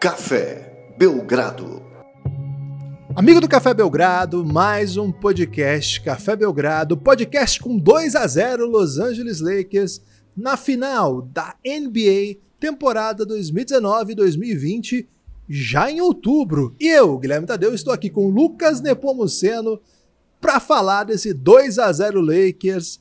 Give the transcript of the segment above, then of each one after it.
Café Belgrado. Amigo do Café Belgrado, mais um podcast Café Belgrado, podcast com 2 a 0 Los Angeles Lakers na final da NBA temporada 2019-2020, já em outubro. E eu, Guilherme Tadeu, estou aqui com Lucas Nepomuceno para falar desse 2 a 0 Lakers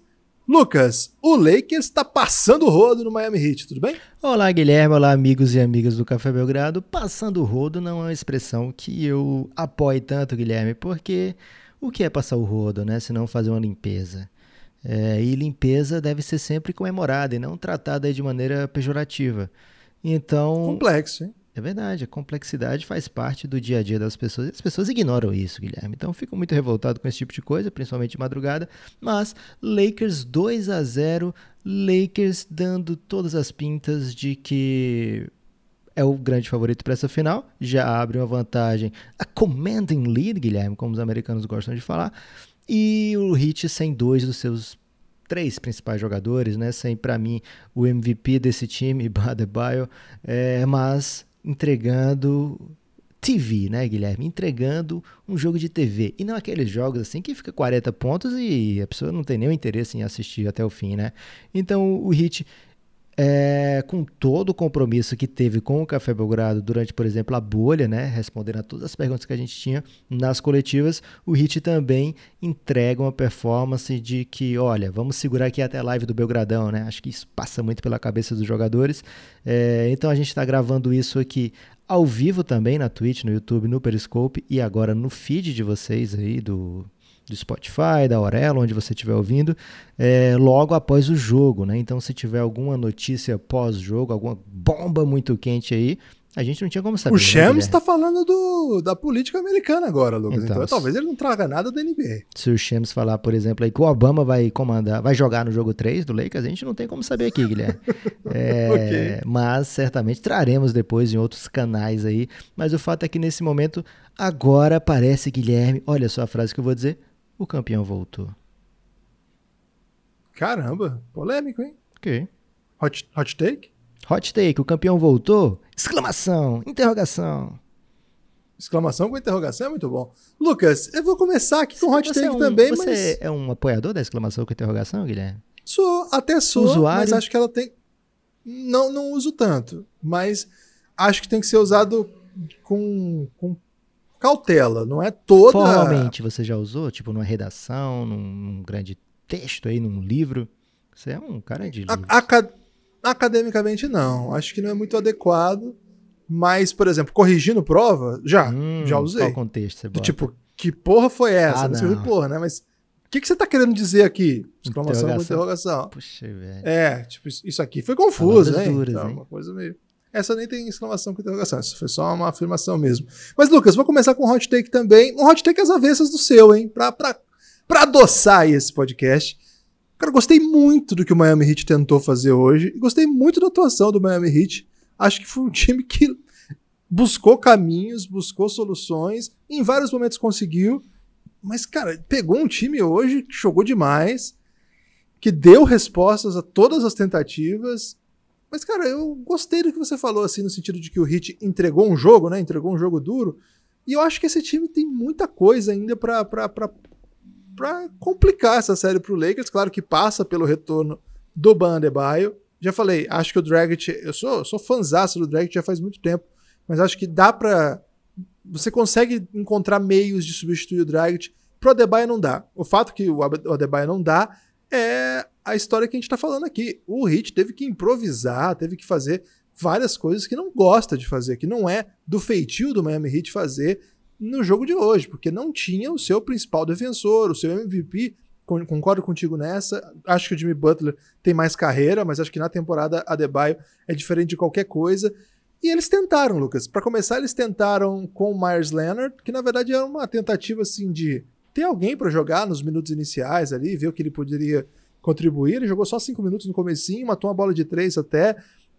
Lucas, o Lakers está passando o rodo no Miami Heat, tudo bem? Olá, Guilherme. Olá, amigos e amigas do Café Belgrado. Passando o rodo não é uma expressão que eu apoie tanto, Guilherme, porque o que é passar o rodo, né? Se não fazer uma limpeza. É, e limpeza deve ser sempre comemorada e não tratada de maneira pejorativa. Então. Complexo, hein? É verdade, a complexidade faz parte do dia a dia das pessoas e as pessoas ignoram isso, Guilherme. Então fico muito revoltado com esse tipo de coisa, principalmente de madrugada. Mas Lakers 2 a 0 Lakers dando todas as pintas de que é o grande favorito para essa final. Já abre uma vantagem, a commanding lead, Guilherme, como os americanos gostam de falar. E o Heat sem dois dos seus três principais jogadores, né? Sem, para mim, o MVP desse time, Badebaio, é, mas entregando TV, né, Guilherme? Entregando um jogo de TV. E não aqueles jogos assim que fica 40 pontos e a pessoa não tem nenhum interesse em assistir até o fim, né? Então o Hit é, com todo o compromisso que teve com o Café Belgrado durante, por exemplo, a bolha, né, respondendo a todas as perguntas que a gente tinha nas coletivas, o Hit também entrega uma performance de que, olha, vamos segurar aqui até a live do Belgradão, né? Acho que isso passa muito pela cabeça dos jogadores. É, então a gente está gravando isso aqui ao vivo também na Twitch, no YouTube, no Periscope e agora no feed de vocês aí do do Spotify, da Aurelo, onde você estiver ouvindo, é, logo após o jogo, né? Então, se tiver alguma notícia pós-jogo, alguma bomba muito quente aí, a gente não tinha como saber. O né, Shams está falando do, da política americana agora, Lucas. Então, Então, talvez ele não traga nada da NBA. Se o Shams falar, por exemplo, aí que o Obama vai comandar, vai jogar no jogo 3 do Lakers, a gente não tem como saber aqui, Guilherme. É, Ok. Mas certamente traremos depois em outros canais aí. Mas o fato é que nesse momento, agora parece, Guilherme, olha só a frase que eu vou dizer: o campeão voltou. Caramba, polêmico, hein? Ok. Hot, hot take? Hot take, o campeão voltou? Exclamação, interrogação. Exclamação com interrogação é muito bom. Lucas, eu vou começar aqui com hot Você take é um, também, você mas é um apoiador da exclamação com interrogação, Guilherme? sou, até sou, Usuário? mas acho que ela tem... Não, não uso tanto, mas acho que tem que ser usado com, com cautela, não é toda... Formalmente você já usou, tipo numa redação, num, num grande texto aí, num livro? Você é um cara de. A- aca- academicamente não, acho que não é muito adequado, mas, por exemplo, corrigindo prova, já, Hum, já usei. Qual contexto você bota? tipo, que porra foi essa? Ah, não não. porra, né? Mas o que, que você tá querendo dizer aqui? Exclamação com interrogação. Puxa, velho. É, tipo, isso- aqui foi confuso, né? duras, Então, hein? uma coisa meio. Essa nem tem exclamação com interrogação, isso foi só uma afirmação mesmo. Mas, Lucas, vou começar com um hot take também. Um hot take às avessas do seu, hein? Pra, pra, pra adoçar esse podcast. Cara, gostei muito do que o Miami Heat tentou fazer hoje. Gostei muito da atuação do Miami Heat. Acho que foi um time que buscou caminhos, buscou soluções. Em vários momentos conseguiu. Mas, cara, pegou um time hoje que jogou demais, que deu respostas a todas as tentativas. Mas, cara, eu gostei do que você falou, assim, no sentido de que o Heat entregou um jogo, né? Entregou um jogo duro. E eu acho que esse time tem muita coisa ainda pra complicar essa série pro Lakers. Claro que passa pelo retorno do Ban. Já falei, acho que o Dragic... Eu sou, sou fãzaço do Dragic já faz muito tempo. Mas acho que dá pra... Você consegue encontrar meios de substituir o Dragic. Pro Adebayo não dá. O fato que o Adebayo não dá é a história que a gente tá falando aqui. O Heat teve que improvisar, teve que fazer várias coisas que não gosta de fazer, que não é do feitio do Miami Heat fazer no jogo de hoje, porque não tinha o seu principal defensor, o seu MVP. Con- Concordo contigo nessa. Acho que o Jimmy Butler tem mais carreira, mas acho que na temporada Adebayo é diferente de qualquer coisa. E eles tentaram, Lucas. Para começar, eles tentaram com o Myers Leonard, que na verdade era uma tentativa assim de ter alguém para jogar nos minutos iniciais ali, ver o que ele poderia contribuir. Ele jogou só cinco minutos no comecinho, matou uma bola de três até.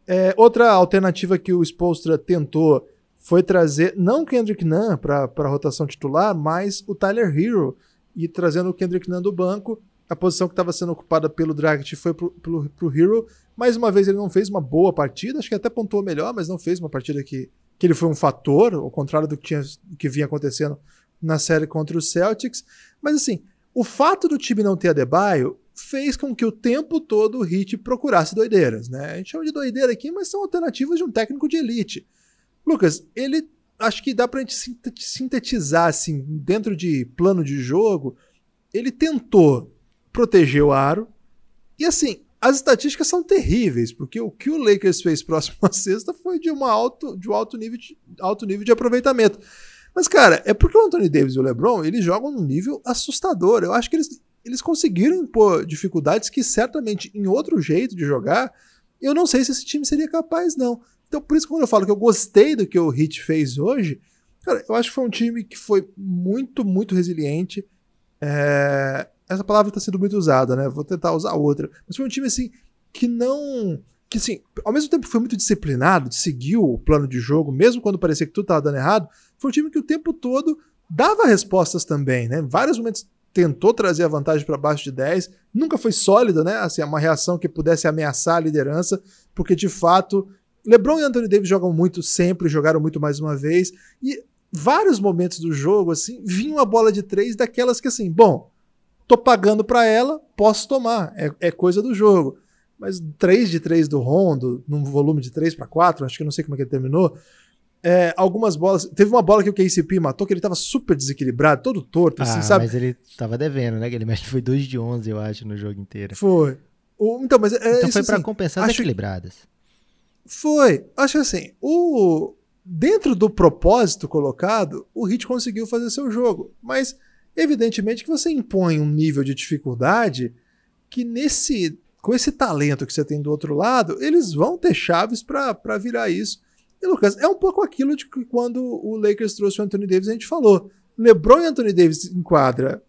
É, outra alternativa que o Spolstra tentou foi trazer não o Kendrick Nunn para a rotação titular, mas o Tyler Hero e trazendo o Kendrick Nunn do banco. A posição que estava sendo ocupada pelo Dragic foi pro, pro Hero. Mais uma vez ele não fez uma boa partida, acho que até pontuou melhor, mas não fez uma partida que que ele foi um fator, ao contrário do que, tinha, que vinha acontecendo na série contra os Celtics. Mas assim, o fato do time não ter Adebayo fez com que o tempo todo o Heat procurasse doideiras, né? A gente chama de doideira aqui, mas são alternativas de um técnico de elite. Lucas, ele acho que dá pra gente sintetizar assim, dentro de plano de jogo, ele tentou proteger o aro. E assim, as estatísticas são terríveis, porque o que o Lakers fez próximo à sexta foi de, uma alto, de um alto nível de, alto nível de aproveitamento. Mas, cara, é porque o Anthony Davis e o LeBron, eles jogam num nível assustador. Eu acho que eles, eles conseguiram impor dificuldades que certamente em outro jeito de jogar, eu não sei se esse time seria capaz, não. Então, por isso que quando eu falo que eu gostei do que o Heat fez hoje, cara, eu acho que foi um time que foi muito, muito resiliente. É... Essa palavra está sendo muito usada, né? Vou tentar usar outra. Mas foi um time, assim, que não que assim, ao mesmo tempo que foi muito disciplinado, seguiu o plano de jogo, mesmo quando parecia que tudo estava dando errado, foi um time que o tempo todo dava respostas também, né? Vários momentos tentou trazer a vantagem para baixo de 10, nunca foi sólida, né? Assim, uma reação que pudesse ameaçar a liderança, porque de fato LeBron e Anthony Davis jogam muito sempre, jogaram muito mais uma vez, e vários momentos do jogo assim, vinha uma bola de três daquelas que assim, bom, tô pagando para ela, posso tomar, é, é coisa do jogo mas 3 de 3 do Rondo, num volume de 3 para 4, acho que eu não sei como é que ele terminou. É, algumas bolas. Teve uma bola que o KCP matou que ele tava super desequilibrado, todo torto, assim, ah, sabe? Mas ele tava devendo, né? Ele mexe foi 2 de 11, eu acho, no jogo inteiro. Foi. O, então, mas é, então foi para assim, compensar as equilibradas. Foi. Acho assim, o dentro do propósito colocado, o Hit conseguiu fazer seu jogo, mas evidentemente que você impõe um nível de dificuldade que nesse com esse talento que você tem do outro lado, eles vão ter chaves para virar isso. E, Lucas, é um pouco aquilo de que quando o Lakers trouxe o Anthony Davis, a gente falou. LeBron e Anthony Davis em quadra,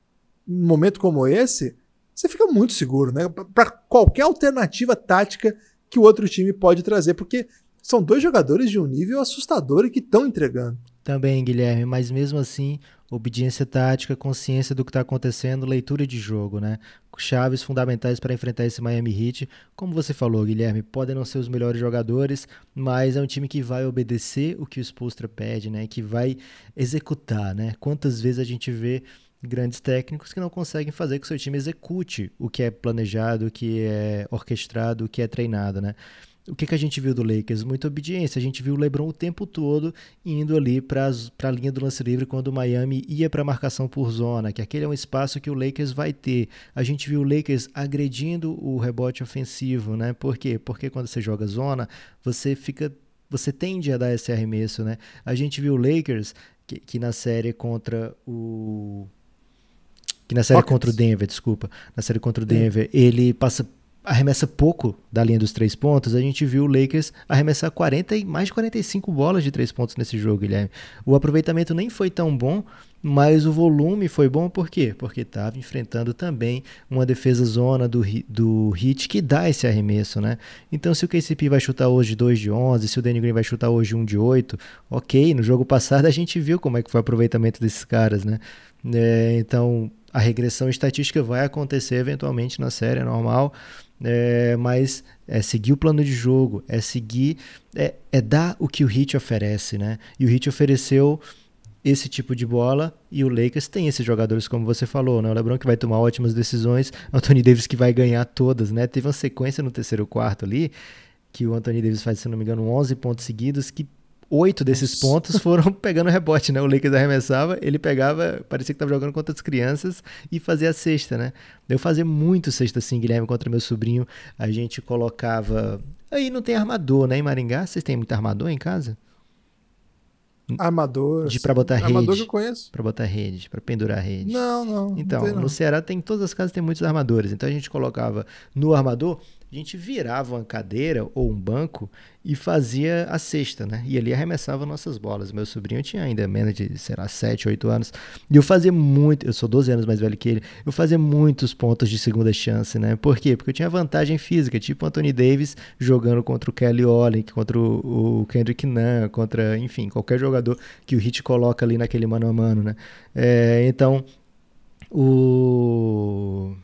num momento como esse, você fica muito seguro, né? Para qualquer alternativa tática que o outro time pode trazer, porque são dois jogadores de um nível assustador e que estão entregando. Também, Guilherme, mas mesmo assim, obediência tática, consciência do que está acontecendo, leitura de jogo, né? Chaves fundamentais para enfrentar esse Miami Heat. Como você falou, Guilherme, podem não ser os melhores jogadores, mas é um time que vai obedecer o que o Spolstra pede, né? Que vai executar, né? Quantas vezes a gente vê grandes técnicos que não conseguem fazer que o seu time execute o que é planejado, o que é orquestrado, o que é treinado, né? O que, que a gente viu do Lakers? Muita obediência. A gente viu o LeBron o tempo todo indo ali para a linha do lance livre quando o Miami ia para a marcação por zona, que aquele é um espaço que o Lakers vai ter. A gente viu o Lakers agredindo o rebote ofensivo, né? Por quê? Porque quando você joga zona, você fica você tende a dar esse arremesso, né? A gente viu o Lakers que, que na série contra o que na série Rockets. contra o Denver, desculpa, na série contra o Denver, ele passa arremessa pouco da linha dos três pontos, a gente viu o Lakers arremessar 40 e mais de 45 bolas de três pontos nesse jogo, Guilherme. O aproveitamento nem foi tão bom, mas o volume foi bom por quê? Porque estava enfrentando também uma defesa zona do, do Hit que dá esse arremesso, né? Então se o KCP vai chutar hoje 2 de 11, se o Danny Green vai chutar hoje 1 de 8, ok, no jogo passado a gente viu como é que foi o aproveitamento desses caras, né? É, então a regressão estatística vai acontecer eventualmente na série é normal, é, mas é seguir o plano de jogo, é seguir, é, é dar o que o Heat oferece, né? E o Heat ofereceu esse tipo de bola e o Lakers tem esses jogadores como você falou, né? O LeBron que vai tomar ótimas decisões, Anthony Davis que vai ganhar todas, né? Teve uma sequência no terceiro quarto ali que o Anthony Davis faz, se não me engano, 11 pontos seguidos que oito desses Nossa. pontos foram pegando rebote, né? O Lakers arremessava, ele pegava, parecia que estava jogando contra as crianças e fazia a cesta, né? Eu fazia muito cesta assim, Guilherme, contra meu sobrinho. A gente colocava. Aí não tem armador, né? Em Maringá, vocês têm muito armador em casa? Armador. De para botar rede. Armador que eu conheço. Para botar rede, para pendurar rede. Não, não. Então, não no Ceará tem todas as casas tem muitos armadores. Então a gente colocava no armador a gente virava uma cadeira ou um banco e fazia a cesta, né? E ali arremessava nossas bolas. Meu sobrinho tinha ainda menos de, sei lá, 7, 8 anos. E eu fazia muito, eu sou 12 anos mais velho que ele, eu fazia muitos pontos de segunda chance, né? Por quê? Porque eu tinha vantagem física, tipo Anthony Davis jogando contra o Kelly Olynyk, contra o, Kendrick Nunn, contra, enfim, qualquer jogador que o Hit coloca ali naquele mano a mano, né? É, então, o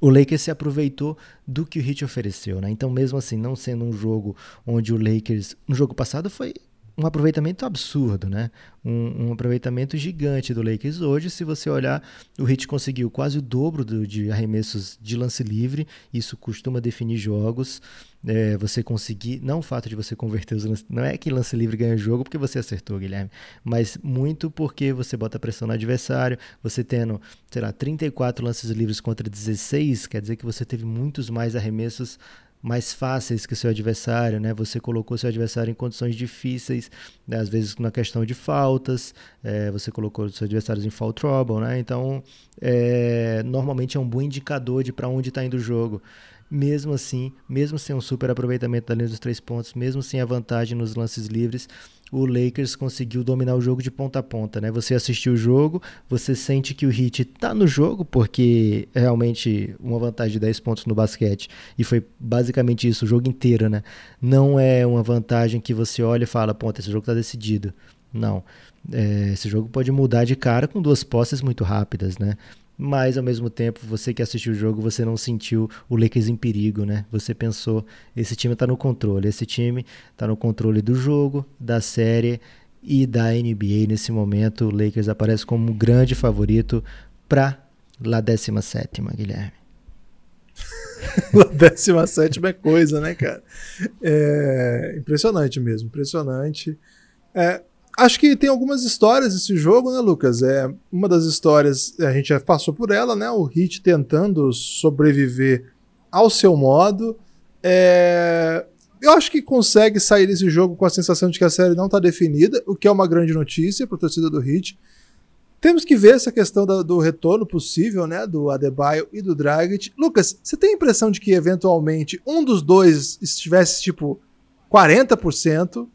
o Lakers se aproveitou do que o Heat ofereceu, né? Então, mesmo assim, não sendo um jogo onde o Lakers, no jogo passado foi um aproveitamento absurdo, né? Um, um, aproveitamento gigante do Lakers hoje. Se você olhar, o Heat conseguiu quase o dobro do, de arremessos de lance livre. Isso costuma definir jogos. É, você conseguir, não o fato de você converter os lances, não é que lance livre ganha jogo porque você acertou, Guilherme, mas muito porque você bota pressão no adversário. Você tendo, sei lá, 34 lances livres contra 16, quer dizer que você teve muitos mais arremessos mais fáceis que seu adversário, né? Você colocou seu adversário em condições difíceis, né? às vezes na questão de faltas, é, você colocou seus adversários em foul trouble, né? Então, é, normalmente é um bom indicador de para onde está indo o jogo. Mesmo assim, mesmo sem um super aproveitamento da linha dos três pontos, mesmo sem a vantagem nos lances livres, o Lakers conseguiu dominar o jogo de ponta a ponta, né? Você assistiu o jogo, você sente que o Heat tá no jogo, porque é realmente uma vantagem de 10 pontos no basquete, e foi basicamente isso o jogo inteiro, né? Não é uma vantagem que você olha e fala, ponta, esse jogo tá decidido. Não. É, esse jogo pode mudar de cara com duas posses muito rápidas, né? Mas ao mesmo tempo, você que assistiu o jogo, você não sentiu o Lakers em perigo, né? Você pensou, esse time está no controle, esse time está no controle do jogo, da série e da NBA nesse momento. O Lakers aparece como um grande favorito para lá 17, Guilherme. lá 17 é coisa, né, cara? É impressionante mesmo, impressionante. É, acho que tem algumas histórias esse jogo, né, Lucas? É uma das histórias a gente já passou por ela, né? O Hit tentando sobreviver ao seu modo. É... Eu acho que consegue sair desse jogo com a sensação de que a série não está definida, o que é uma grande notícia para a torcida do Hit. Temos que ver essa questão da, do retorno possível, né, do Adebayo e do Dragic. Lucas, você tem a impressão de que eventualmente um dos dois estivesse tipo 40%?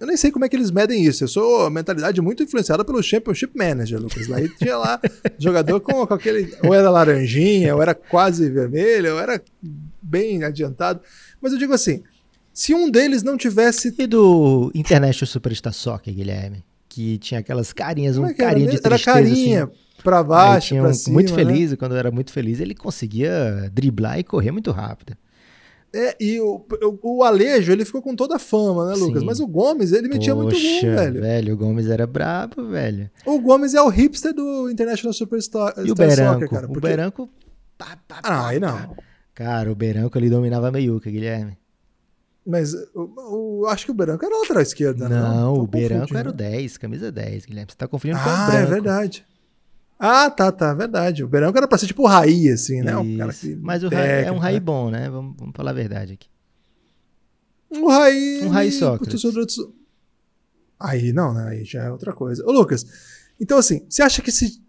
Eu nem sei como é que eles medem isso. Eu sou mentalidade muito influenciada pelo Championship Manager, Lucas. Lá tinha lá jogador com, com, aquele. Ou era laranjinha, ou era quase vermelho, ou era bem adiantado. Mas eu digo assim: se um deles não tivesse. E do International Superstar Soccer, Guilherme? Que tinha aquelas carinhas, um é carinha de tristeza. Era carinha. Assim. Pra baixo, pra um, cima. Muito né? feliz, quando era muito feliz, ele conseguia driblar e correr muito rápido. É, e o, o, o, Alejo, ele ficou com toda a fama, né, Lucas? Sim. Mas o Gomes, ele metia Poxa, muito gol, velho. velho. O Gomes era brabo, velho. O Gomes é o hipster do International Superstar e o Beranco, Soccer, cara. Porque... O Beranco... Pá, pá, ah, aí não. Cara, o Beranco, ele dominava a meiuca, Guilherme. Mas o, acho que o Beranco era lateral esquerda, não? Não, o Beranco era o 10, camisa 10, Guilherme. Você tá confundindo ah, com o Branco. Ah, é verdade. Ah, tá, tá, verdade. O Beranco era pra ser tipo o Raí, assim, né? Um cara que Mas o Raí é um Raí né? bom, né? Vamos, vamos falar a verdade aqui. Um Raí. Um Raí Sócrates. Aí não, né? Aí já é outra coisa. Ô, Lucas, então assim, você acha que se.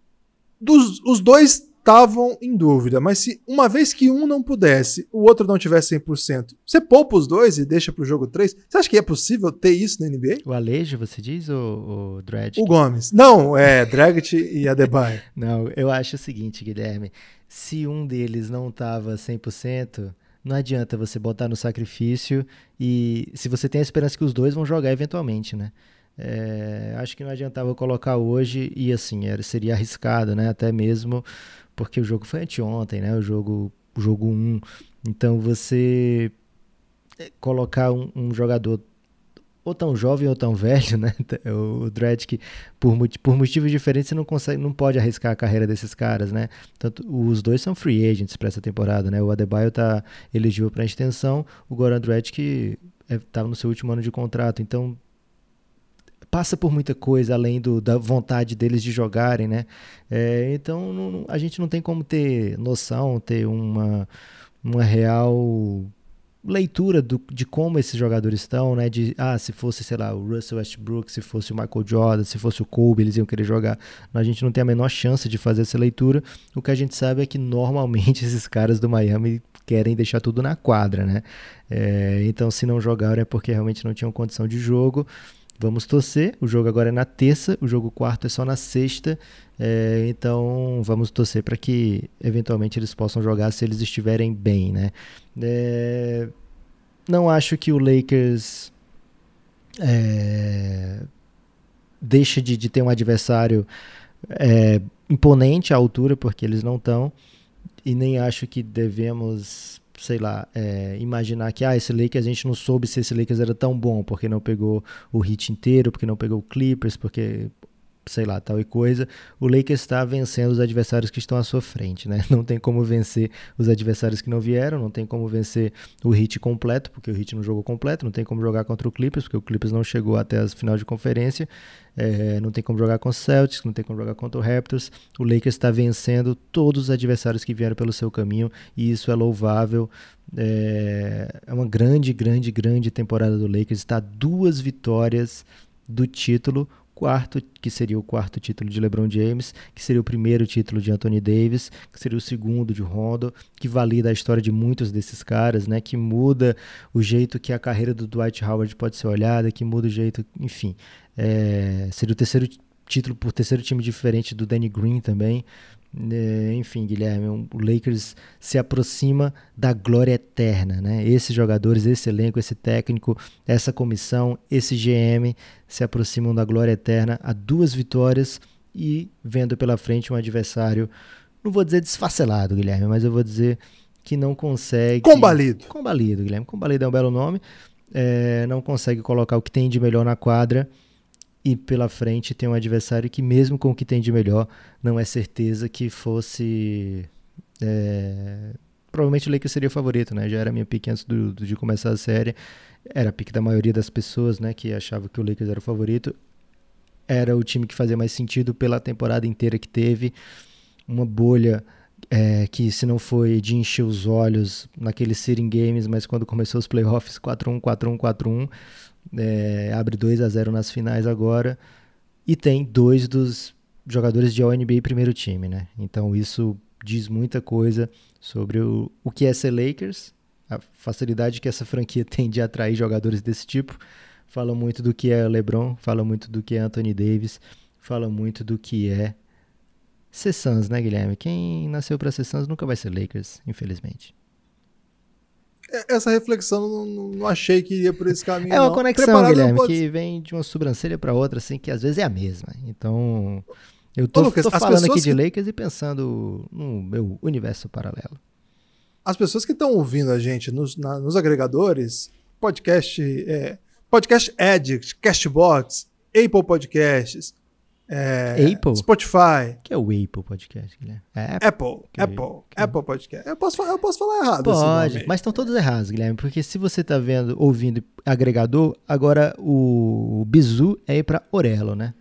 Dos, os dois estavam em dúvida, mas se uma vez que um não pudesse, o outro não tivesse 100%, você poupa os dois e deixa pro jogo 3? Você acha que é possível ter isso na NBA? O Alejo, você diz, ou o Dredd? O Gomes. Não, é Dragic e Adebayo. não, eu acho o seguinte, Guilherme, se um deles não tava 100%, não adianta você botar no sacrifício e se você tem a esperança que os dois vão jogar eventualmente, né? É, acho que não adiantava colocar hoje e assim, era, seria arriscado, né? Até mesmo porque o jogo foi anteontem, né? O jogo, jogo 1. Então você é, colocar um, um jogador ou tão jovem ou tão velho, né? O Dredd que por, por motivos diferentes você não consegue, não pode arriscar a carreira desses caras, né? Tanto os dois são free agents para essa temporada, né? O Adebayo tá elegível para extensão, o Goran Dredd que estava é, no seu último ano de contrato, então passa por muita coisa além do, da vontade deles de jogarem, né? É, então não, a gente não tem como ter noção, ter uma, uma real leitura do, de como esses jogadores estão, né? De ah, se fosse, sei lá, o Russell Westbrook, se fosse o Michael Jordan, se fosse o Kobe, eles iam querer jogar. A gente não tem a menor chance de fazer essa leitura. O que a gente sabe é que normalmente esses caras do Miami querem deixar tudo na quadra, né? É, então, se não jogaram é porque realmente não tinham condição de jogo. Vamos torcer. O jogo agora é na terça, o jogo quarto é só na sexta. É, então vamos torcer para que eventualmente eles possam jogar se eles estiverem bem, né? É, não acho que o Lakers é, deixa de, de, ter um adversário é, imponente à altura, porque eles não estão. E nem acho que devemos sei lá, é, imaginar que ah, esse Lakers a gente não soube se esse Lakers era tão bom, porque não pegou o hit inteiro, porque não pegou o Clippers, porque sei lá, tal e coisa, o Lakers está vencendo os adversários que estão à sua frente, né? Não tem como vencer os adversários que não vieram, não tem como vencer o Heat completo, porque o Heat não jogou completo, não tem como jogar contra o Clippers, porque o Clippers não chegou até as final de conferência, é, não tem como jogar com o Celtics, não tem como jogar contra o Raptors. O Lakers está vencendo todos os adversários que vieram pelo seu caminho e isso é louvável. É, é uma grande, grande, grande temporada do Lakers. Está duas vitórias do título quarto, que seria o quarto título de LeBron James, que seria o primeiro título de Anthony Davis, que seria o segundo de Rondo, que valida a história de muitos desses caras, né, que muda o jeito que a carreira do Dwight Howard pode ser olhada, que muda o jeito, enfim, é, seria o terceiro título por terceiro time diferente do Danny Green também. É, enfim, Guilherme, o Lakers se aproxima da glória eterna, né? Esses jogadores, esse elenco, esse técnico, essa comissão, esse GM se aproximam da glória eterna a duas vitórias e vendo pela frente um adversário, não vou dizer desfacelado, Guilherme, mas eu vou dizer que não consegue. Combalido. Combalido, Guilherme. Combalido é um belo nome. É, não consegue colocar o que tem de melhor na quadra e pela frente tem um adversário que, mesmo com o que tem de melhor, não é certeza que fosse. É... Provavelmente o Lakers seria o favorito, né? Já era minha pique antes do, do, de começar a série. Era a pique da maioria das pessoas, né? Que achava que o Lakers era o favorito. Era o time que fazia mais sentido pela temporada inteira que teve. Uma bolha é, que, se não foi de encher os olhos naqueles sitting games, mas quando começou os playoffs 4-1, 4-1, 4-1 é, abre 2 a 0 nas finais agora e tem dois dos jogadores de All-NBA primeiro time, né? Então isso diz muita coisa sobre o, o que é ser Lakers, a facilidade que essa franquia tem de atrair jogadores desse tipo. Fala muito do que é LeBron, fala muito do que é Anthony Davis, fala muito do que é ser Suns, né, Guilherme? Quem nasceu para ser Suns nunca vai ser Lakers, infelizmente. É, essa reflexão não, não, achei que ia por esse caminho. É uma não. conexão, Preparado Guilherme, pode... que vem de uma sobrancelha para outra, assim, que às vezes é a mesma. Então, eu tô, Ô, Lucas, tô falando aqui de Lakers e pensando no meu universo paralelo. As pessoas que estão ouvindo a gente nos, na, nos agregadores, podcast, é, podcast Addict, Castbox, Apple Podcasts, é, Apple? Spotify. que é o Apple Podcast, Guilherme? É Apple. Apple, que Apple, que... Apple Podcast. Eu posso, eu posso falar errado. Pode, mas estão todos errados, Guilherme, porque se você está vendo, ouvindo agregador, agora o Bizu é ir para Orelo, né?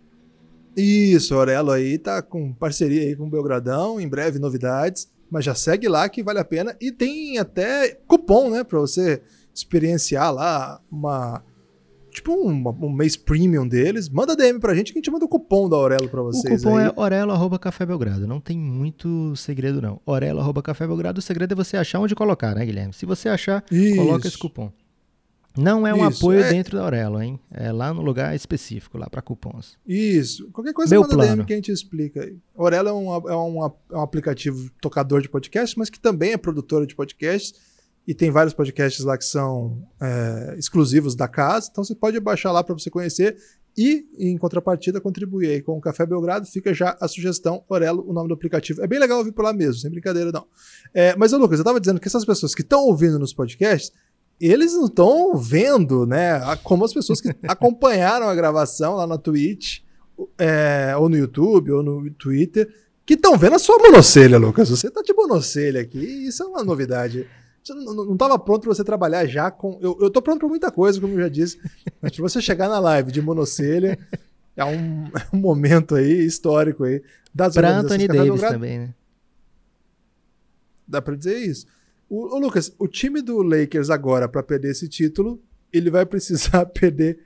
Isso, Orelo aí tá com parceria aí com o Belgradão, em breve novidades, mas já segue lá que vale a pena e tem até cupom, né, para você experienciar lá uma tipo um, um, mês premium deles, manda DM pra gente que a gente manda o cupom da Aurelo pra vocês. O cupom aí. é Aurelo arroba Café Belgrado. Não tem muito segredo, não. Aurelo arroba Café Belgrado, o segredo é você achar onde colocar, né, Guilherme? Se você achar, Isso. coloca esse cupom. Não é um Isso, apoio é... dentro da Aurelo, hein? É lá no lugar específico, lá para cupons. Isso. Qualquer coisa Meu manda plano. DM que a gente explica. Aurelo é um, é, um, é um aplicativo tocador de podcast, mas que também é produtora de podcasts e tem vários podcasts lá que são é, exclusivos da casa, então você pode baixar lá para você conhecer e, em contrapartida, contribuir aí com o Café Belgrado. Fica já a sugestão, Orelo, o nome do aplicativo. É bem legal ouvir por lá mesmo, sem brincadeira não. É, mas, Lucas, eu estava dizendo que essas pessoas que estão ouvindo nos podcasts, eles não estão vendo, né, como as pessoas que acompanharam a gravação lá na Twitch, é, ou no YouTube, ou no Twitter, que estão vendo a sua monocelha, Lucas. Você tá de monocelha aqui, isso é uma novidade. Você não estava pronto para você trabalhar já com. Eu, eu tô pronto para muita coisa, como eu já disse. Mas pra você chegar na live de monocelha, é um, é um momento aí histórico aí das Pra Anthony Davis também, né? Dá para dizer isso. O, o, Lucas, o time do Lakers agora, para perder esse título, ele vai precisar perder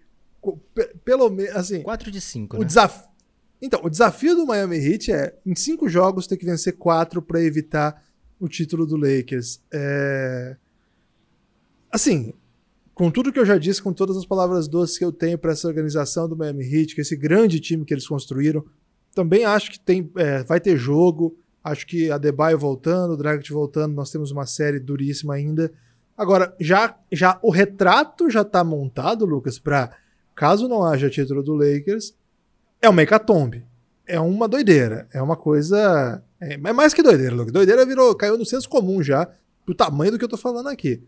pelo menos. Assim, 4 de 5. O né? desafio. Então, o desafio do Miami Heat é, em cinco jogos, ter que vencer quatro para evitar o título do Lakers. É... Assim, com tudo que eu já disse, com todas as palavras doces que eu tenho para essa organização do Miami Heat, que esse grande time que eles construíram, também acho que tem, é, vai ter jogo. Acho que a Debaio voltando, o Dragic voltando, nós temos uma série duríssima ainda. Agora, já, já o retrato já está montado, Lucas, para caso não haja título do Lakers, é uma hecatombe. É uma doideira. É uma coisa é, é mais que doideira, Luke. Doideira virou, caiu no senso comum já. pro tamanho do que eu tô falando aqui.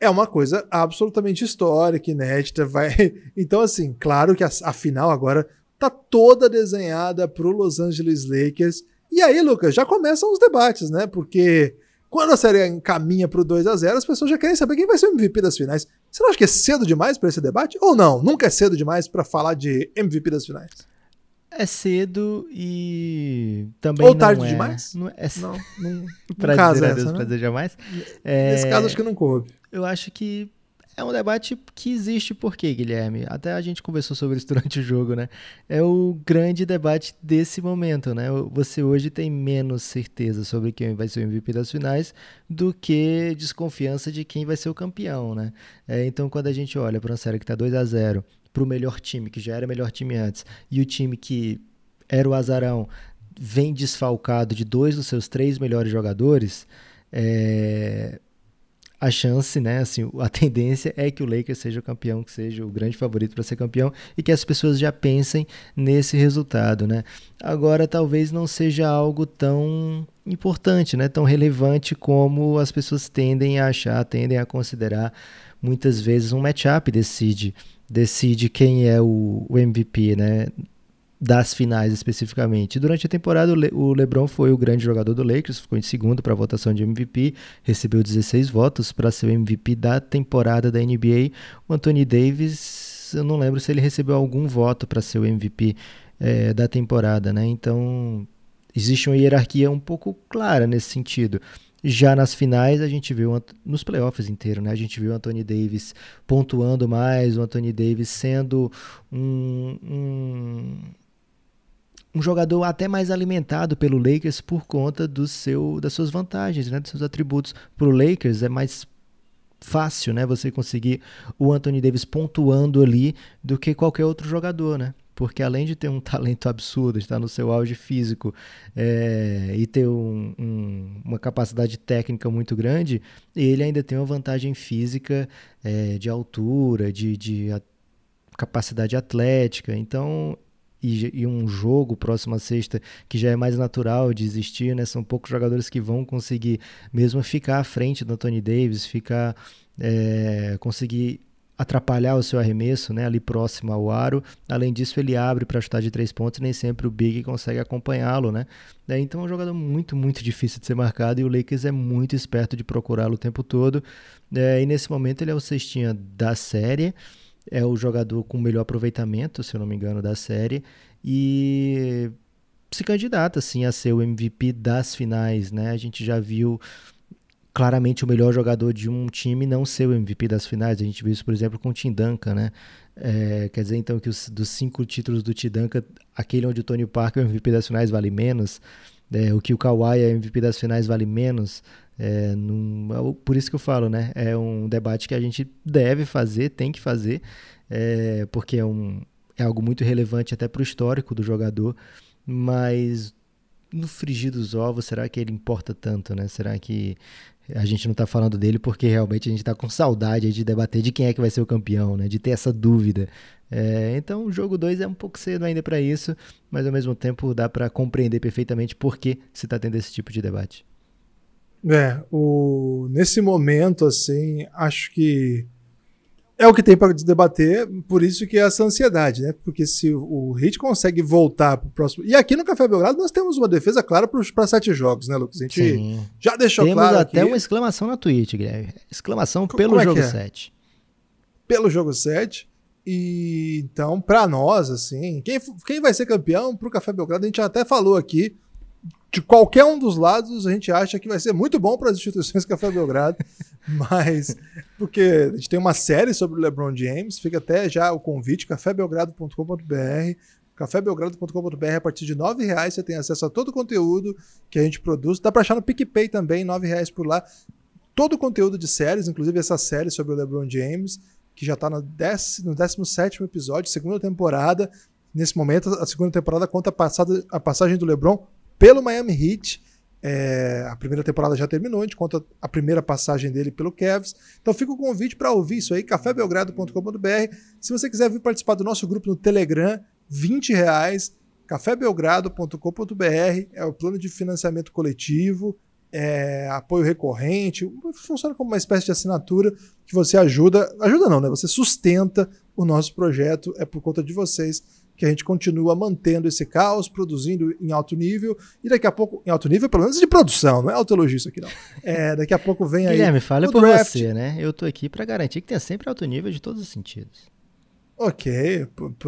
É uma coisa absolutamente histórica, inédita, vai. Então, assim, claro que a, a final agora tá toda desenhada pro Los Angeles Lakers. E aí, Lucas, já começam os debates, né? Porque quando a série encaminha pro 2 a 0 as pessoas já querem saber quem vai ser o MVP das finais. Você não acha que é cedo demais para esse debate? Ou não? Nunca é cedo demais para falar de MVP das finais? É cedo e também Ou tarde é, demais? Não, é, Não, não. pra caso dizer essa, adeus, né? pra dizer jamais. É, Nesse caso, acho que não coube. Eu acho que é um debate que existe por quê, Guilherme? Até a gente conversou sobre isso durante o jogo, né? É o grande debate desse momento, né? Você hoje tem menos certeza sobre quem vai ser o MVP das finais do que desconfiança de quem vai ser o campeão, né? É, então, quando a gente olha para uma série que tá 2 a 0 para o melhor time, que já era melhor time antes, e o time que era o azarão vem desfalcado de dois dos seus três melhores jogadores, é, a chance, né, assim, a tendência é que o Lakers seja o campeão, que seja o grande favorito para ser campeão e que as pessoas já pensem nesse resultado, né? Agora talvez não seja algo tão importante, né, tão relevante como as pessoas tendem a achar, tendem a considerar. Muitas vezes um matchup decide decide quem é o, MVP, né? Das finais especificamente. Durante a temporada, o, Le o LeBron foi o grande jogador do Lakers, ficou em segundo para a votação de MVP, recebeu 16 votos para ser o MVP da temporada da NBA. O Anthony Davis, eu não lembro se ele recebeu algum voto para ser o MVP é, da temporada, né? Então, existe uma hierarquia um pouco clara nesse sentido. Já nas finais, a gente viu, nos playoffs inteiro, né? A gente viu o Anthony Davis pontuando mais, o Anthony Davis sendo um, um um jogador até mais alimentado pelo Lakers por conta do seu, das suas vantagens, né, dos seus atributos. Para o Lakers é mais fácil, né, você conseguir o Anthony Davis pontuando ali do que qualquer outro jogador, né? Porque além de ter um talento absurdo, estar no seu auge físico é, e ter um, um, uma capacidade técnica muito grande, ele ainda tem uma vantagem física é, de altura, de, de capacidade atlética. Então e, e, um jogo próximo à sexta que já é mais natural de existir, né? São poucos jogadores que vão conseguir mesmo ficar à frente do Anthony Davis, ficar é, conseguir atrapalhar o seu arremesso, né? Ali próximo ao aro. Além disso, ele abre para chutar de três pontos e nem sempre o Big consegue acompanhá-lo, né? É, então é um jogador muito, muito difícil de ser marcado e o Lakers é muito esperto de procurá-lo o tempo todo. É, e nesse momento ele é o cestinha da série é o jogador com melhor aproveitamento, se eu não me engano, da série e se candidata assim a ser o MVP das finais, né? A gente já viu claramente o melhor jogador de um time não ser o MVP das finais. A gente viu isso, por exemplo, com o Tim Duncan, né? É, quer dizer, então, que os, dos cinco títulos do Tim Duncan, aquele onde o Tony Parker é o MVP das finais vale menos, é, o que o Kawhi é MVP das finais vale menos. É, num, é por isso que eu falo, né? É um debate que a gente deve fazer, tem que fazer, é, porque é, um, é algo muito relevante até para o histórico do jogador, mas no frigir dos ovos, será que ele importa tanto, né? Será que a gente não está falando dele porque realmente a gente está com saudade de debater de quem é que vai ser o campeão, né? De ter essa dúvida. É, então, o jogo 2 é um pouco cedo ainda para isso, mas ao mesmo tempo dá para compreender perfeitamente por que se está tendo esse tipo de debate. É, o, nesse momento, assim, acho que é o que tem para debater, por isso que é essa ansiedade, né? Porque se o Hit consegue voltar para o próximo. E aqui no Café Belgrado nós temos uma defesa clara para sete jogos, né, Lucas? A gente Sim. já deixou Temos claro. até aqui, uma exclamação na Twitch, Guilherme. Exclamação pelo como é jogo que é? 7. pelo jogo 7. E então, para nós, assim, quem, quem vai ser campeão pro Café Belgrado, a gente até falou aqui. De qualquer um dos lados, a gente acha que vai ser muito bom para as instituições Café Belgrado, mas porque a gente tem uma série sobre o LeBron James, fica até já o convite, cafébelgrado.com.br. cafébelgrado.com.br, a partir de R$ reais você tem acesso a todo o conteúdo que a gente produz. Dá para achar no PicPay também, R$ reais por lá. Todo o conteúdo de séries, inclusive essa série sobre o LeBron James, que já está no, no 17 episódio, segunda temporada. Nesse momento, a segunda temporada conta passada, a passagem do LeBron pelo Miami Heat. É, a primeira temporada já terminou, a gente conta a primeira passagem dele pelo Cavs. Então fica o convite para ouvir isso aí, cafébelgrado.com.br. Se você quiser vir participar do nosso grupo no Telegram, 20 reais, cafébelgrado.com.br é o plano de financiamento coletivo. é, apoio recorrente, funciona como uma espécie de assinatura que você ajuda, ajuda não, né? Você sustenta o nosso projeto, é por conta de vocês que a gente continua mantendo esse caos, produzindo em alto nível, e daqui a pouco, em alto nível, pelo menos de produção, não é autoelogio isso aqui não. É, daqui a pouco vem aí. Guilherme, fala por draft. você, né? Eu tô aqui para garantir que tenha sempre alto nível de todos os sentidos. Ok,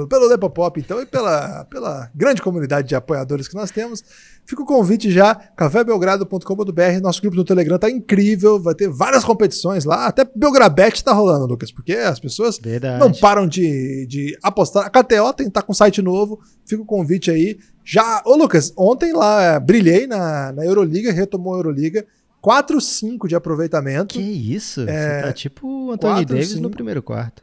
pelo Lepopop então e pela, pela grande comunidade de apoiadores que nós temos, fica o convite já, cafébelgrado.com.br, nosso grupo no Telegram tá incrível, vai ter várias competições lá, até Belgrabet tá rolando, Lucas, porque as pessoas Verdade. não param de, de apostar. A KTO tem, tá com site novo, fica o convite aí. Já, ô Lucas, ontem lá brilhei na, na Euroliga, retomou a Euroliga, 4-5 de aproveitamento. Que isso, é, você tá tipo o Anthony 4, Davis 5. no primeiro quarto.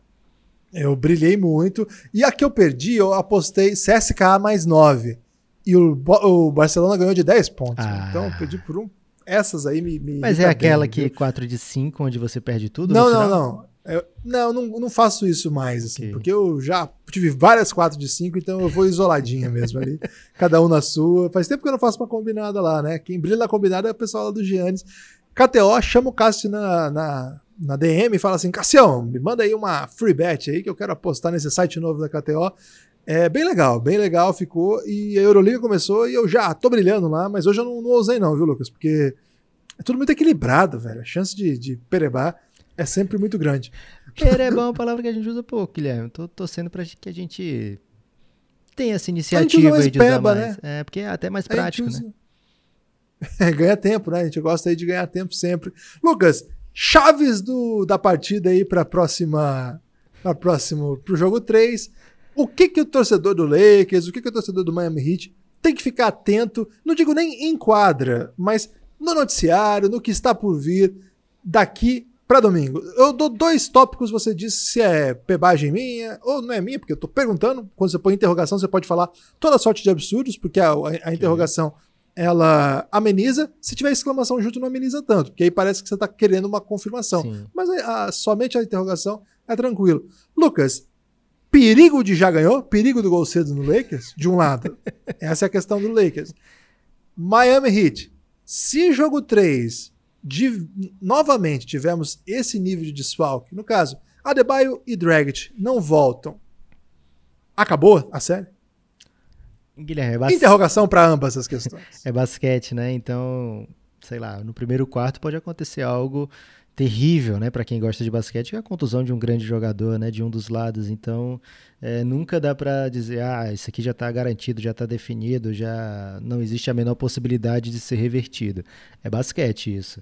Eu brilhei muito. E a que eu perdi, eu apostei CSKA mais 9. E o, o Barcelona ganhou de 10 pontos. Ah. Então eu perdi por um. Essas aí me. me Mas é aquela bem, que viu? 4 de 5, onde você perde tudo? Não, não, não. Eu, não, não, não faço isso mais, assim, okay. porque eu já tive várias 4 de 5, então eu vou isoladinha mesmo ali. cada um na sua. Faz tempo que eu não faço uma combinada lá, né? Quem brilha na combinada é o pessoal lá do Giannis. KTO, chama o Cássio na, na, na DM e fala assim: Cassião, me manda aí uma free bet aí que eu quero apostar nesse site novo da KTO. É bem legal, bem legal ficou. E a Euroliga começou e eu já tô brilhando lá, mas hoje eu não, não usei, não, viu, Lucas? Porque é tudo muito equilibrado, velho. A chance de, de perebar é sempre muito grande. Perebá é uma palavra que a gente usa pouco, Guilherme. Tô torcendo pra que a gente tenha essa iniciativa aí de peba, usar mais. Né? É, porque é até mais prático, usa... né? É, ganha tempo, né? A gente gosta aí de ganhar tempo sempre. Lucas, chaves do, da partida aí para próxima para próximo pro jogo 3. O que que o torcedor do Lakers, o que que o torcedor do Miami Heat tem que ficar atento, não digo nem em quadra, mas no noticiário, no que está por vir daqui para domingo. Eu dou dois tópicos, você diz se é pebagem minha ou não é minha, porque eu tô perguntando. Quando você põe interrogação, você pode falar toda sorte de absurdos, porque a, a, a interrogação ela ameniza, se tiver exclamação junto não ameniza tanto, porque aí parece que você está querendo uma confirmação. Sim. Mas a, a, somente a interrogação é tranquilo. Lucas, perigo de já ganhou? Perigo do gol cedo no Lakers? De um lado. Essa é a questão do Lakers. Miami Heat. Se jogo 3 de, novamente tivermos esse nível de desfalque, no caso, Adebayo e Dragic não voltam, acabou a série? Guilherme, é bas... Interrogação para ambas as questões. é basquete, né? Então, sei lá, no primeiro quarto pode acontecer algo terrível, né, para quem gosta de basquete, é a contusão de um grande jogador, né, de um dos lados. Então, é, nunca dá para dizer, ah, isso aqui já está garantido, já está definido, já não existe a menor possibilidade de ser revertido. É basquete isso.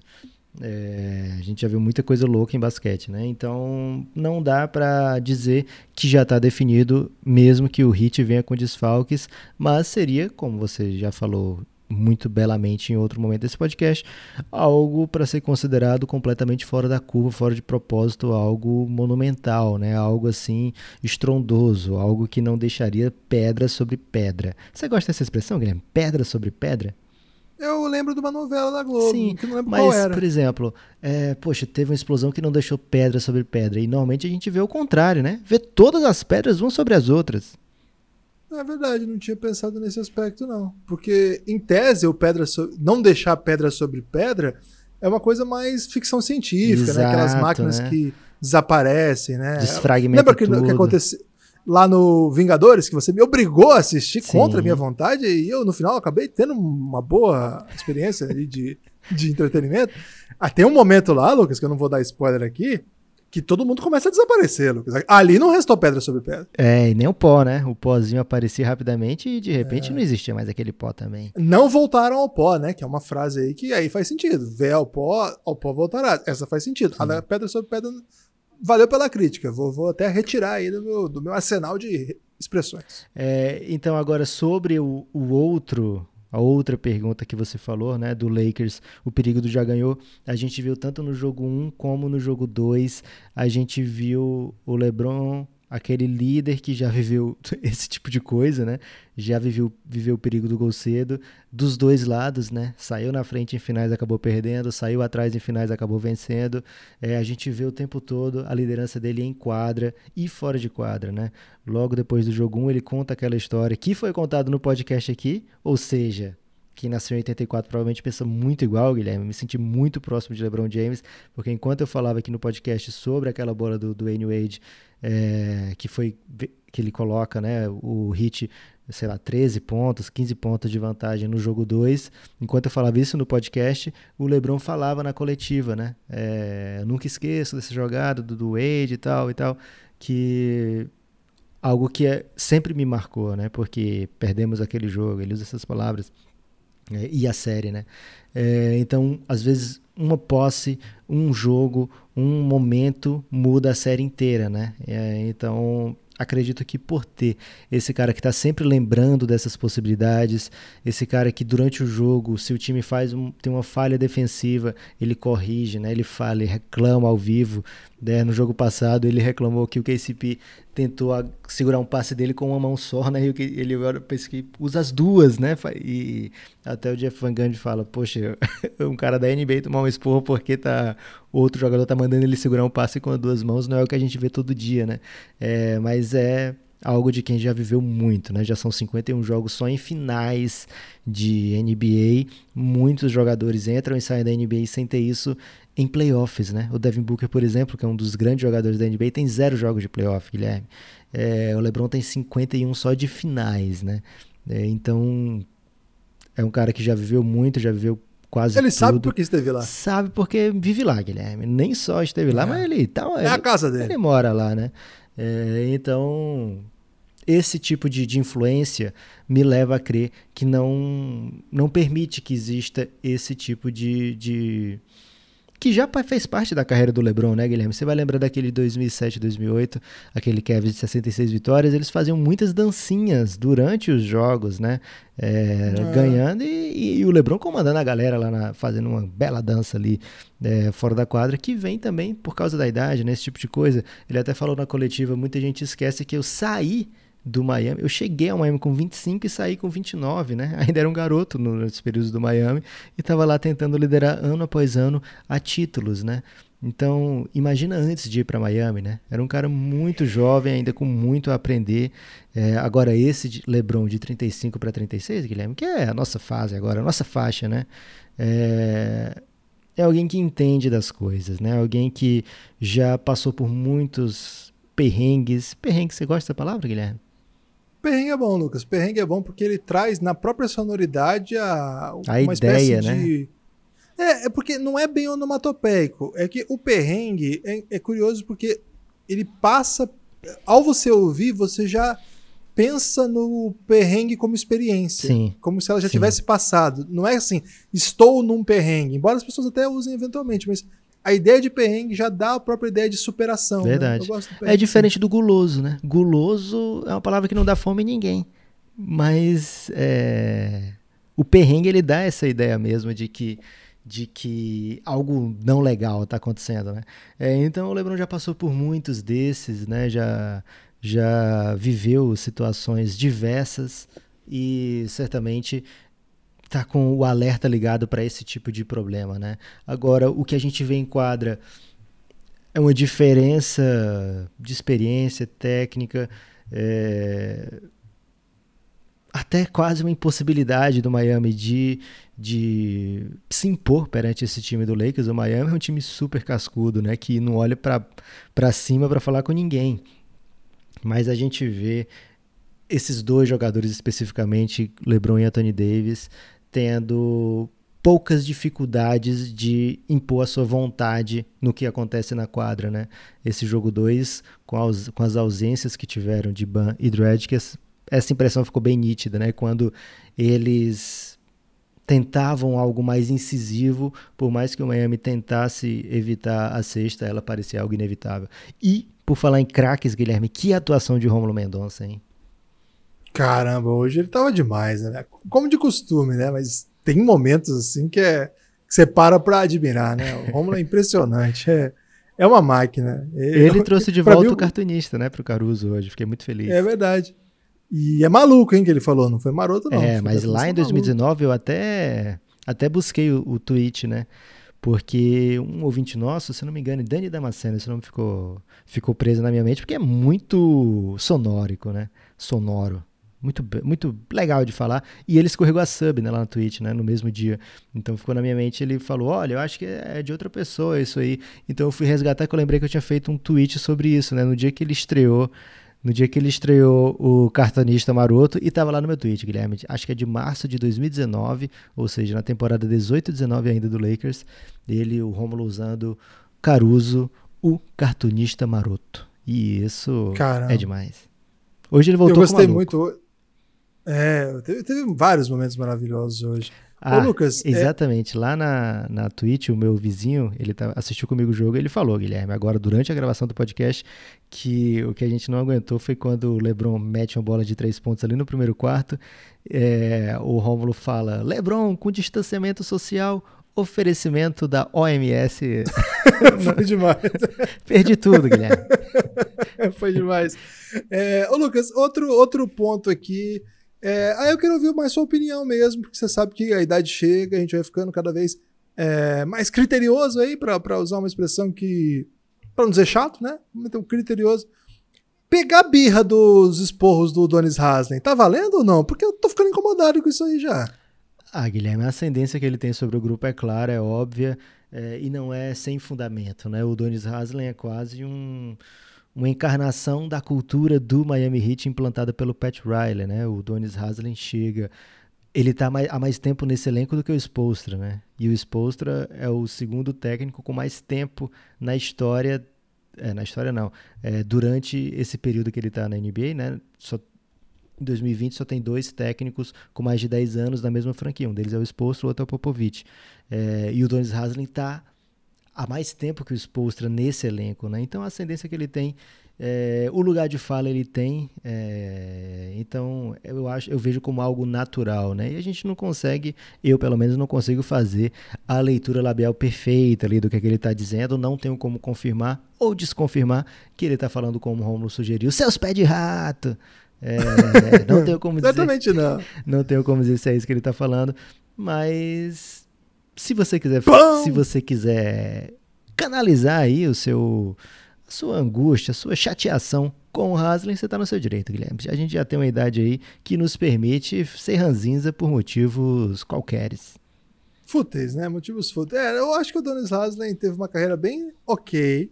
É, a gente já viu muita coisa louca em basquete, né? Então não dá para dizer que já está definido, mesmo que o Hit venha com desfalques, mas seria, como você já falou muito belamente em outro momento desse podcast, algo para ser considerado completamente fora da curva, fora de propósito, algo monumental, né? Algo assim estrondoso, algo que não deixaria pedra sobre pedra. Você gosta dessa expressão, Guilherme? Pedra sobre pedra? Eu lembro de uma novela da Globo, Sim, que não lembro mas, qual era. por exemplo, é, poxa, teve uma explosão que não deixou pedra sobre pedra. E normalmente a gente vê o contrário, né? Vê todas as pedras umas sobre as outras. É verdade, não tinha pensado nesse aspecto, não. Porque, em tese, o pedra so... não deixar pedra sobre pedra é uma coisa mais ficção científica, Exato, né? Aquelas máquinas né? que desaparecem, né? Desfragmenta Lembra que, tudo. que aconteceu? Lá no Vingadores, que você me obrigou a assistir Sim. contra a minha vontade, e eu, no final, acabei tendo uma boa experiência de, de entretenimento. Ah, tem um momento lá, Lucas, que eu não vou dar spoiler aqui, que todo mundo começa a desaparecer, Lucas. Ali não restou pedra sobre pedra. É, e nem o pó, né? O pozinho aparecia rapidamente e de repente é. não existia mais aquele pó também. Não voltaram ao pó, né? Que é uma frase aí que aí faz sentido. Vê ao pó, ao pó voltará. Essa faz sentido. A pedra sobre pedra valeu pela crítica. Vou, vou até retirar aí do meu, do meu arsenal de expressões. É, então, agora sobre o, o outro a outra pergunta que você falou, né, do Lakers, o perigo do já ganhou, a gente viu tanto no jogo 1 como no jogo 2, a gente viu o LeBron aquele líder que já viveu esse tipo de coisa, né? Já viveu, viveu o perigo do gol cedo, dos dois lados, né? Saiu na frente em finais, acabou perdendo, saiu atrás em finais, acabou vencendo. É, a gente vê o tempo todo a liderança dele em quadra e fora de quadra, né? Logo depois do jogo 1, ele conta aquela história que foi contado no podcast aqui, ou seja, quem nasceu em 84 provavelmente pensa muito igual, Guilherme. Me senti muito próximo de LeBron James, porque enquanto eu falava aqui no podcast sobre aquela bola do, do Wade, é, que foi que ele coloca, né, o hit, sei lá, 13 pontos, 15 pontos de vantagem no jogo 2. Enquanto eu falava isso no podcast, o LeBron falava na coletiva, né? É, nunca esqueço dessa jogada do, do Wade e tal e tal, que algo que é, sempre me marcou, né? Porque perdemos aquele jogo, ele usa essas palavras. É, e a série, né? É, então, às vezes, uma posse, um jogo, um momento muda a série inteira, né? É, então, acredito que por ter esse cara que está sempre lembrando dessas possibilidades, esse cara que durante o jogo, se o time faz um, tem uma falha defensiva, ele corrige, né? Ele fala, ele reclama ao vivo. Né? No jogo passado ele reclamou que o KCP tentou segurar um passe dele com uma mão só, né? E ele agora pensa que usa as duas, né? E até o Jeff Van Gundy fala, poxa, um cara da NBA tomar um esporro porque tá outro jogador tá mandando ele segurar um passe com as duas mãos, não é o que a gente vê todo dia, né? É, mas é algo de quem já viveu muito, né? Já são 51 jogos só em finais de NBA. Muitos jogadores entram e saem da NBA sem ter isso em playoffs, né? O Devin Booker, por exemplo, que é um dos grandes jogadores da NBA, tem zero jogos de playoff, Guilherme. É, o LeBron tem 51 só de finais, né? É, então, é um cara que já viveu muito, já viveu quase ele tudo. sabe porque esteve lá. Sabe porque vive lá, Guilherme. Nem só esteve lá, é. mas ele tá. É a casa dele. Ele mora lá, né? É, então, esse tipo de, de influência me leva a crer que não, não permite que exista esse tipo de, de que já fez parte da carreira do LeBron, né, Guilherme? Você vai lembrar daquele 2007, 2008, aquele Cavs de 66 vitórias, eles faziam muitas dancinhas durante os jogos, né? É, é. Ganhando e, e, o LeBron comandando a galera lá, na, fazendo uma bela dança ali é, fora da quadra, que vem também por causa da idade, né? Esse tipo de coisa. Ele até falou na coletiva, muita gente esquece que eu saí do Miami. Eu cheguei ao Miami com 25 e saí com 29, né? Ainda era um garoto nos períodos do Miami e estava lá tentando liderar ano após ano a títulos, né? Então, imagina antes de ir para Miami, né? Era um cara muito jovem, ainda com muito a aprender. É, agora, esse LeBron de 35 para 36, Guilherme, que é a nossa fase agora, a nossa faixa, né? É, é alguém que entende das coisas, né? Alguém que já passou por muitos perrengues. Perrengue, você gosta dessa palavra, Guilherme? Perrengue é bom, Lucas. Perrengue é bom porque ele traz na própria sonoridade a, a uma ideia, espécie né? de. É, é porque não é bem onomatopeico. É que o perrengue é, é curioso porque ele passa. Ao você ouvir, você já pensa no perrengue como experiência. Sim. Como se ela já sim. tivesse passado. Não é assim, estou num perrengue. Embora as pessoas até usem eventualmente, mas a ideia de perrengue já dá a própria ideia de superação. Né? Verdade. Né? é diferente do guloso, né? Guloso é uma palavra que não dá fome em ninguém. Mas é... o perrengue ele dá essa ideia mesmo de que de que algo não legal está acontecendo, né? É, então o LeBron já passou por muitos desses, né? Já já viveu situações diversas e certamente tá com o alerta ligado para esse tipo de problema, né? Agora, o que a gente vê em quadra é uma diferença de experiência técnica, é... até quase uma impossibilidade do Miami de, de se impor perante esse time do Lakers. O Miami é um time super cascudo, né? Que não olha para cima para falar com ninguém. Mas a gente vê esses dois jogadores especificamente, LeBron e Anthony Davis, tendo poucas dificuldades de impor a sua vontade no que acontece na quadra, né? Esse jogo 2, com, com, as ausências que tiveram de Ban e Dredd, que essa impressão ficou bem nítida, né? Quando eles tentavam algo mais incisivo, por mais que o Miami tentasse evitar a sexta, ela parecia algo inevitável. E, por falar em craques, Guilherme, que atuação de Romulo Mendonça, hein? Caramba, hoje ele tava demais, né? Como de costume, né? Mas tem momentos assim que, é, que você para pra admirar, né? O Romulo é impressionante. É, é uma máquina. Ele, ele trouxe de volta mim, o cartunista, né, pro Caruso hoje. Fiquei muito feliz. É verdade. E é maluco, hein, que ele falou. Não foi maroto, não. É, mas lá em 2019 maluco. eu até, até busquei o, o tweet, né? Porque um ouvinte nosso, se não me engano, Dani Damasceno, esse nome ficou, ficou preso na minha mente, porque é muito sonórico, né? Sonoro. Muito, muito legal de falar. E ele escorregou a sub né, lá no Twitch, né, no mesmo dia. Então ficou na minha mente, ele falou, olha, eu acho que é de outra pessoa isso aí. Então eu fui resgatar que eu lembrei que eu tinha feito um tweet sobre isso, né, no dia que ele estreou no dia que ele estreou o Cartonista Maroto e estava lá no meu tweet, Guilherme. Acho que é de março de 2019, ou seja, na temporada 18 e 19 ainda do Lakers. Ele, o Romulo usando Caruso, o Cartunista Maroto. E isso Caramba. é demais. Hoje ele voltou Eu gostei muito. É, teve, teve vários momentos maravilhosos hoje. Ah, Ô, Lucas, é exatamente. É... Lá na, na Twitch, o meu vizinho, ele tá, assistiu comigo o jogo ele falou, Guilherme, agora durante a gravação do podcast, que o que a gente não aguentou foi quando o LeBron mete uma bola de três pontos ali no primeiro quarto. É, o Rômulo fala: LeBron, com distanciamento social, oferecimento da OMS. foi demais. Perdi tudo, Guilherme. foi demais. É, ô, Lucas, outro, outro ponto aqui. É, aí eu quero ouvir mais sua opinião mesmo, porque você sabe que a idade chega, a gente vai ficando cada vez é, mais criterioso aí, para usar uma expressão que. para não dizer chato, né? Então, criterioso. Pegar a birra dos esporros do Donis Haslem, tá valendo ou não? Porque eu tô ficando incomodado com isso aí já. Ah, Guilherme, a ascendência que ele tem sobre o grupo é clara, é óbvia, é, e não é sem fundamento, né? O Donis Haslem é quase um uma encarnação da cultura do Miami Heat implantada pelo Pat Riley, né? O Donis Haslem chega, ele está há mais tempo nesse elenco do que o Spolstra, né? E o Spolstra é o segundo técnico com mais tempo na história, é, na história não, é, durante esse período que ele está na NBA, né? Só, em 2020 só tem dois técnicos com mais de 10 anos na mesma franquia, um deles é o Spolstra, o outro é o Popovich. É, e o Donis Haslem está há mais tempo que o Spolstra nesse elenco, né? Então a ascendência que ele tem, é, o lugar de fala ele tem, é, então eu acho, eu vejo como algo natural, né? E a gente não consegue, eu pelo menos não consigo fazer a leitura labial perfeita ali do que, é que ele está dizendo, não tenho como confirmar ou desconfirmar que ele está falando como o Romulo sugeriu, seus pés de rato. É, não tenho como dizer. Exatamente não. Não tenho como dizer se é isso que ele está falando, mas se você quiser, se você quiser canalizar aí o seu a sua angústia, a sua chateação com o Haslem, você está no seu direito, Guilherme. A gente já tem uma idade aí que nos permite ser ranzinza por motivos qualqueres. Fúteis, né? Motivos fúteis. É, eu acho que o Donis Haslem teve uma carreira bem ok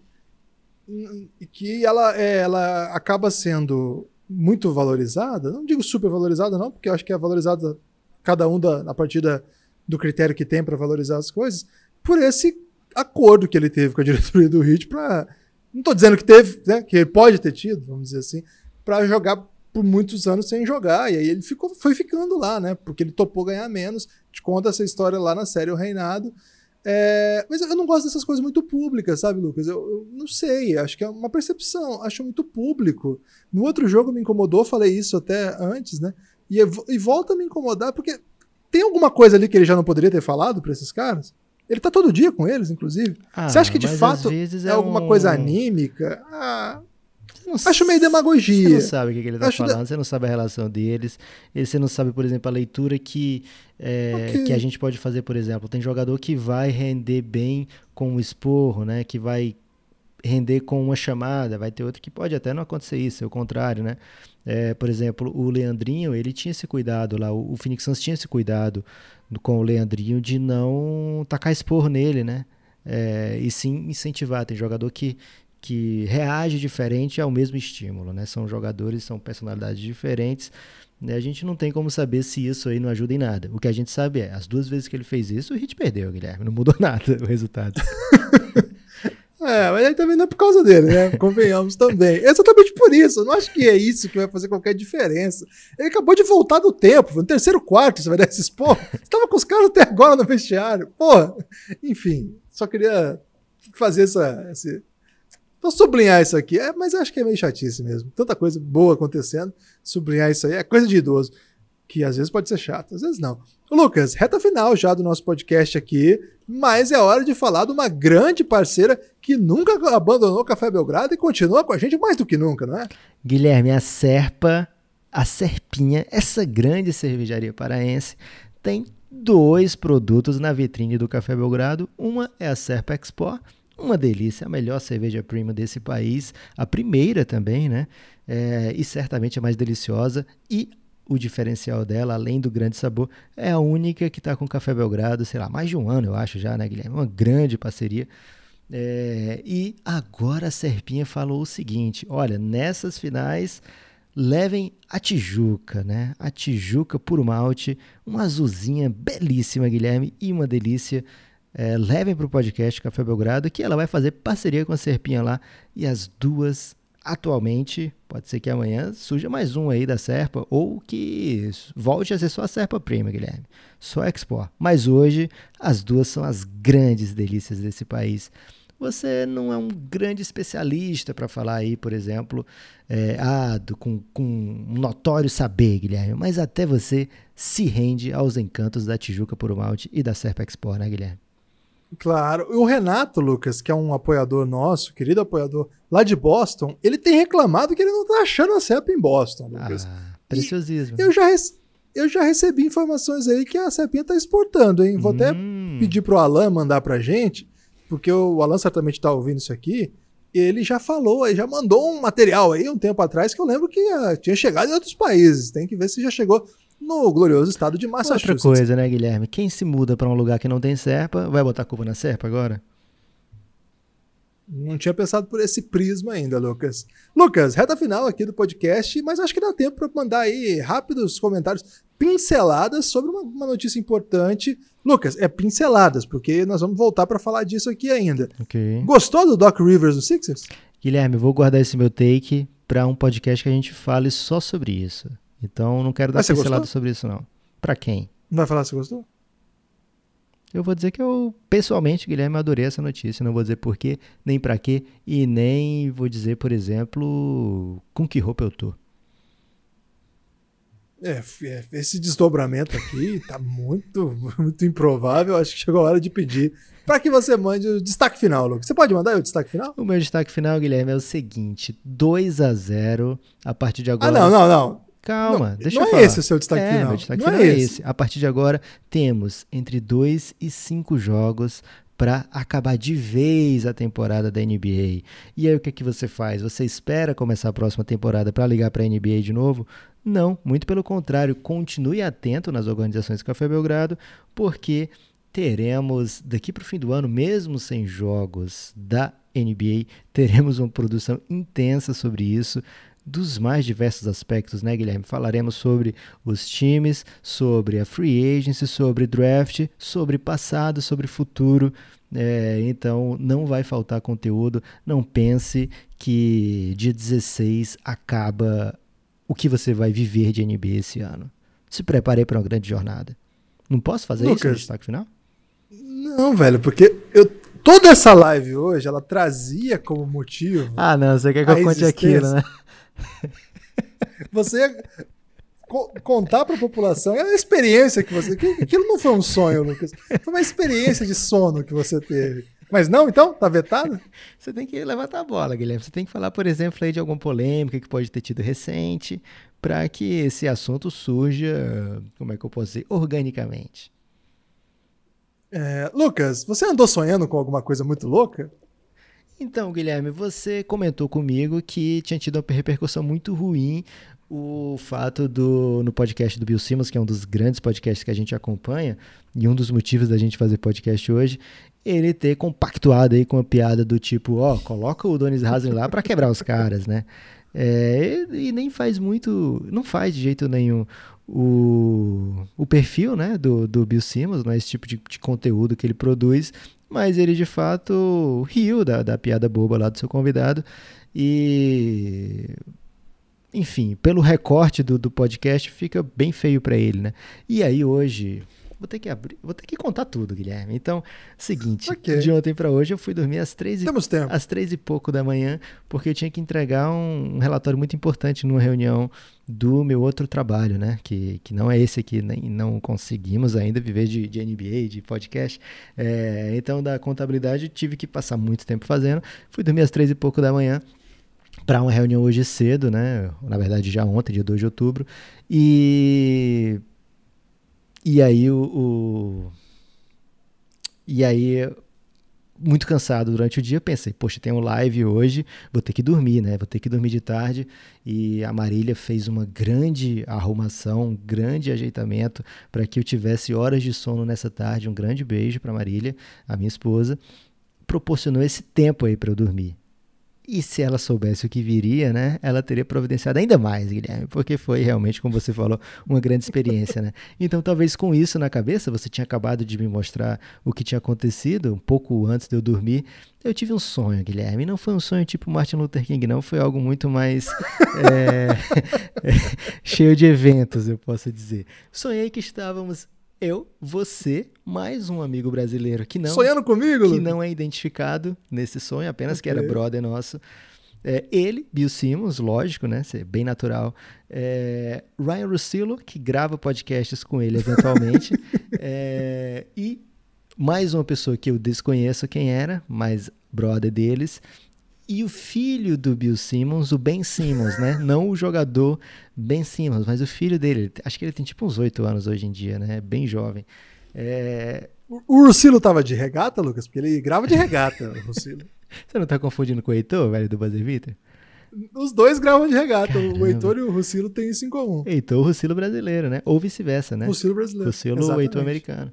e que ela, é, ela acaba sendo muito valorizada. Não digo super valorizada, não, porque eu acho que é valorizada cada um da, a partir da, do critério que tem para valorizar as coisas, por esse acordo que ele teve com a diretoria do Heat para não estou dizendo que teve, né, que ele pode ter tido, vamos dizer assim, para jogar por muitos anos sem jogar. E aí ele ficou, foi ficando lá, né? Porque ele topou ganhar menos. Te conta essa história lá na série O Reinado. É, mas eu não gosto dessas coisas muito públicas, sabe, Lucas? Eu, eu, não sei, acho que é uma percepção, acho muito público. No outro jogo me incomodou, falei isso até antes, né? E, e volta a me incomodar porque tem alguma coisa ali que ele já não poderia ter falado para esses caras? Ele tá todo dia com eles, inclusive. Ah, Você acha que de fato é, é, alguma um... coisa anímica? Ah, acho meio demagogia. Você não sabe o que, que ele está falando, de... você não sabe a relação deles, você não sabe, por exemplo, a leitura que, é, okay. que a gente pode fazer, por exemplo. Tem jogador que vai render bem com um esporro, né? Que vai render com uma chamada, vai ter outro que pode até não acontecer isso, é o contrário, né? É, por exemplo, o Leandrinho, ele tinha esse cuidado lá, o, Phoenix Suns tinha esse cuidado com o Leandrinho de não tacar expor nele, né? É, e sim incentivar. Tem jogador que, que reage diferente ao mesmo estímulo, né? São jogadores, são personalidades diferentes. Né? A gente não tem como saber se isso aí não ajuda em nada. O que a gente sabe é, as duas vezes que ele fez isso, o Hit perdeu, Guilherme. Não mudou nada o resultado. É, mas aí também não é por causa dele, né? Convenhamos também. Exatamente por isso. Eu não acho que é isso que vai fazer qualquer diferença. Ele acabou de voltar do tempo, no terceiro quarto, você vai dar esse expor. Você tava com os caras até agora no vestiário. Pô, enfim, só queria fazer essa. Esse... Vou sublinhar isso aqui. É, mas acho que é meio chatice mesmo. Tanta coisa boa acontecendo. Sublinhar isso aí é coisa de idoso. Que às vezes pode ser chato, às vezes não. Lucas, reta final já do nosso podcast aqui mas é hora de falar de uma grande parceira que nunca abandonou o Café Belgrado e continua com a gente mais do que nunca, não é? Guilherme, a Serpa, a Serpinha, essa grande cervejaria paraense, tem dois produtos na vitrine do Café Belgrado. Uma é a Serpa Expo, uma delícia, a melhor cerveja prima desse país, a primeira também, né? É, e certamente a mais deliciosa. E o diferencial dela, além do grande sabor, é a única que está com Café Belgrado, sei lá, mais de um ano, eu acho já, né, Guilherme? Uma grande parceria. É, e agora a Serpinha falou o seguinte: olha, nessas finais levem a Tijuca, né? A Tijuca por malte, uma azulzinha belíssima, Guilherme, e uma delícia. É, levem para o podcast Café Belgrado, que ela vai fazer parceria com a Serpinha lá, e as duas atualmente, pode ser que amanhã surja mais um aí da Serpa, ou que volte a ser só a Serpa Prima, Guilherme, só Expo. Mas hoje, as duas são as grandes delícias desse país. Você não é um grande especialista para falar aí, por exemplo, é, ah, do, com, com um notório saber, Guilherme, mas até você se rende aos encantos da Tijuca por Malte e da Serpa Expo, né, Guilherme? Claro. O Renato, Lucas, que é um apoiador nosso, querido apoiador lá de Boston, ele tem reclamado que ele não tá achando a CEP em Boston, Lucas. Ah, preciosismo. eu já, eu já recebi informações aí que a CEPinha tá exportando, hein? Vou hum. até pedir pro Alan mandar pra gente, porque o Alan certamente tá ouvindo isso aqui. Ele já falou, ele já mandou um material aí um tempo atrás que eu lembro que uh, tinha chegado em outros países. Tem que ver se já chegou no glorioso estado de Massachusetts. Outra coisa, né, Guilherme? Quem se muda para um lugar que não tem serpa, vai botar culpa na serpa agora? Não tinha pensado por esse prisma ainda, Lucas. Lucas, reta final aqui do podcast, mas acho que dá tempo para mandar aí rápidos comentários, pinceladas sobre uma, uma, notícia importante. Lucas, é pinceladas, porque nós vamos voltar para falar disso aqui ainda. Okay. Gostou do Doc Rivers do Sixers? Guilherme, vou guardar esse meu take para um podcast que a gente fale só sobre isso. Então não quero dar pincelada sobre isso, não. Pra quem? Não vai falar se gostou? Eu vou dizer que eu, pessoalmente, Guilherme, adorei essa notícia. Não vou dizer por quê, nem para quê, e nem vou dizer, por exemplo, com que roupa eu tô. É, é esse desdobramento aqui tá muito, muito improvável. Acho que chegou a hora de pedir para que você mande o destaque final, Lucas. Você pode mandar aí o destaque final? O meu destaque final, Guilherme, é o seguinte: 2 a 0 a partir de agora. Ah, não, não, não. Calma, não, deixa não eu é falar. esse o seu destaque é, final. Meu destaque não final é é esse. esse. A partir de agora, temos entre 2 e 5 jogos para acabar de vez a temporada da NBA. E aí o que, é que você faz? Você espera começar a próxima temporada para ligar para a NBA de novo? Não, muito pelo contrário, continue atento nas organizações Café Belgrado, porque teremos daqui para o fim do ano, mesmo sem jogos da NBA, teremos uma produção intensa sobre isso dos mais diversos aspectos, né, Guilherme? Falaremos sobre os times, sobre a free agency, sobre draft, sobre passado, sobre futuro. É, então não vai faltar conteúdo. Não pense que dia 16 acaba o que você vai viver de NBA esse ano. Se prepare para uma grande jornada. Não posso fazer Lucas, isso no destaque final? Não, velho, porque eu, toda essa live hoje ela trazia como motivo. Ah, não, você quer que eu conte aquilo, né? Você co contar para a população é uma experiência que você. Aquilo não foi um sonho, Lucas. Foi uma experiência de sono que você teve. Mas não, então? Tá vetado? Você tem que levantar a bola, Guilherme. Você tem que falar, por exemplo, aí de alguma polêmica que pode ter tido recente, para que esse assunto surja, como é que eu posso dizer, organicamente. É, Lucas, você andou sonhando com alguma coisa muito louca? Então, Guilherme, você comentou comigo que tinha tido uma repercussão muito ruim o fato do no podcast do Bill Simmons, que é um dos grandes podcasts que a gente acompanha, e um dos motivos da gente fazer podcast hoje, ele ter compactuado aí com a piada do tipo, ó, oh, coloca o Donis Haslem lá para quebrar os caras, né? É, e nem faz muito, não faz de jeito nenhum o, o perfil né, do, do Bill Simmons, não é esse tipo de, de conteúdo que ele produz, mas ele de fato riu da, da piada boba lá do seu convidado e enfim, pelo recorte do, do podcast fica bem feio para ele, né? E aí hoje, vou ter que abrir, vou ter que contar tudo, Guilherme. Então, seguinte, okay. de ontem para hoje eu fui dormir às três, e, às três e pouco da manhã, porque eu tinha que entregar um, um, relatório muito importante numa reunião do meu outro trabalho, né? Que, que não é esse aqui, nem não conseguimos ainda viver de, de NBA, de podcast. É, então, da contabilidade, tive que passar muito tempo fazendo. Fui dormir às três e pouco da manhã para uma reunião hoje cedo, né? Na verdade, já ontem, dia 2 de outubro. E e aí o, o, E aí muito cansado durante o dia, pensei, poxa, tem um live hoje, vou ter que dormir, né? Vou ter que dormir de tarde. E a Marília fez uma grande arrumação, um grande ajeitamento para que eu tivesse horas de sono nessa tarde. Um grande beijo para Marília, a minha esposa. Proporcionou esse tempo aí para eu dormir. E se ela soubesse o que viria, né, ela teria providenciado ainda mais, Guilherme, porque foi realmente, como você falou, uma grande experiência, né? Então, talvez com isso na cabeça, você tinha acabado de me mostrar o que tinha acontecido um pouco antes de eu dormir. Eu tive um sonho, Guilherme. Não foi um sonho tipo Martin Luther King, não. Foi algo muito mais é, cheio de eventos, eu posso dizer. Sonhei que estávamos eu, você, mais um amigo brasileiro que não. Sonhando comigo? Que não é identificado nesse sonho, apenas okay. que era brother nosso. É, ele, Bill Simmons, lógico, né? Ser bem natural. É, Ryan Russillo, que grava podcasts com ele eventualmente. é, e mais uma pessoa que eu desconheço quem era, mas brother deles e o filho do Bill Simmons, o Ben Simmons, né? Não o jogador Ben Simmons, mas o filho dele. Acho que ele tem tipo uns oito anos hoje em dia, né? Bem jovem. É... O Ursilo tava de regata, Lucas? Porque ele grava de regata, o Ursilo. Você não tá confundindo com o Heitor, velho, do Buzzer Beater? Os dois gravam de regata. Caramba. O Heitor e o Russilo têm isso em comum. Heitor, o Russilo brasileiro, né? Ou vice-versa, né? Russilo brasileiro. O Heitor americano.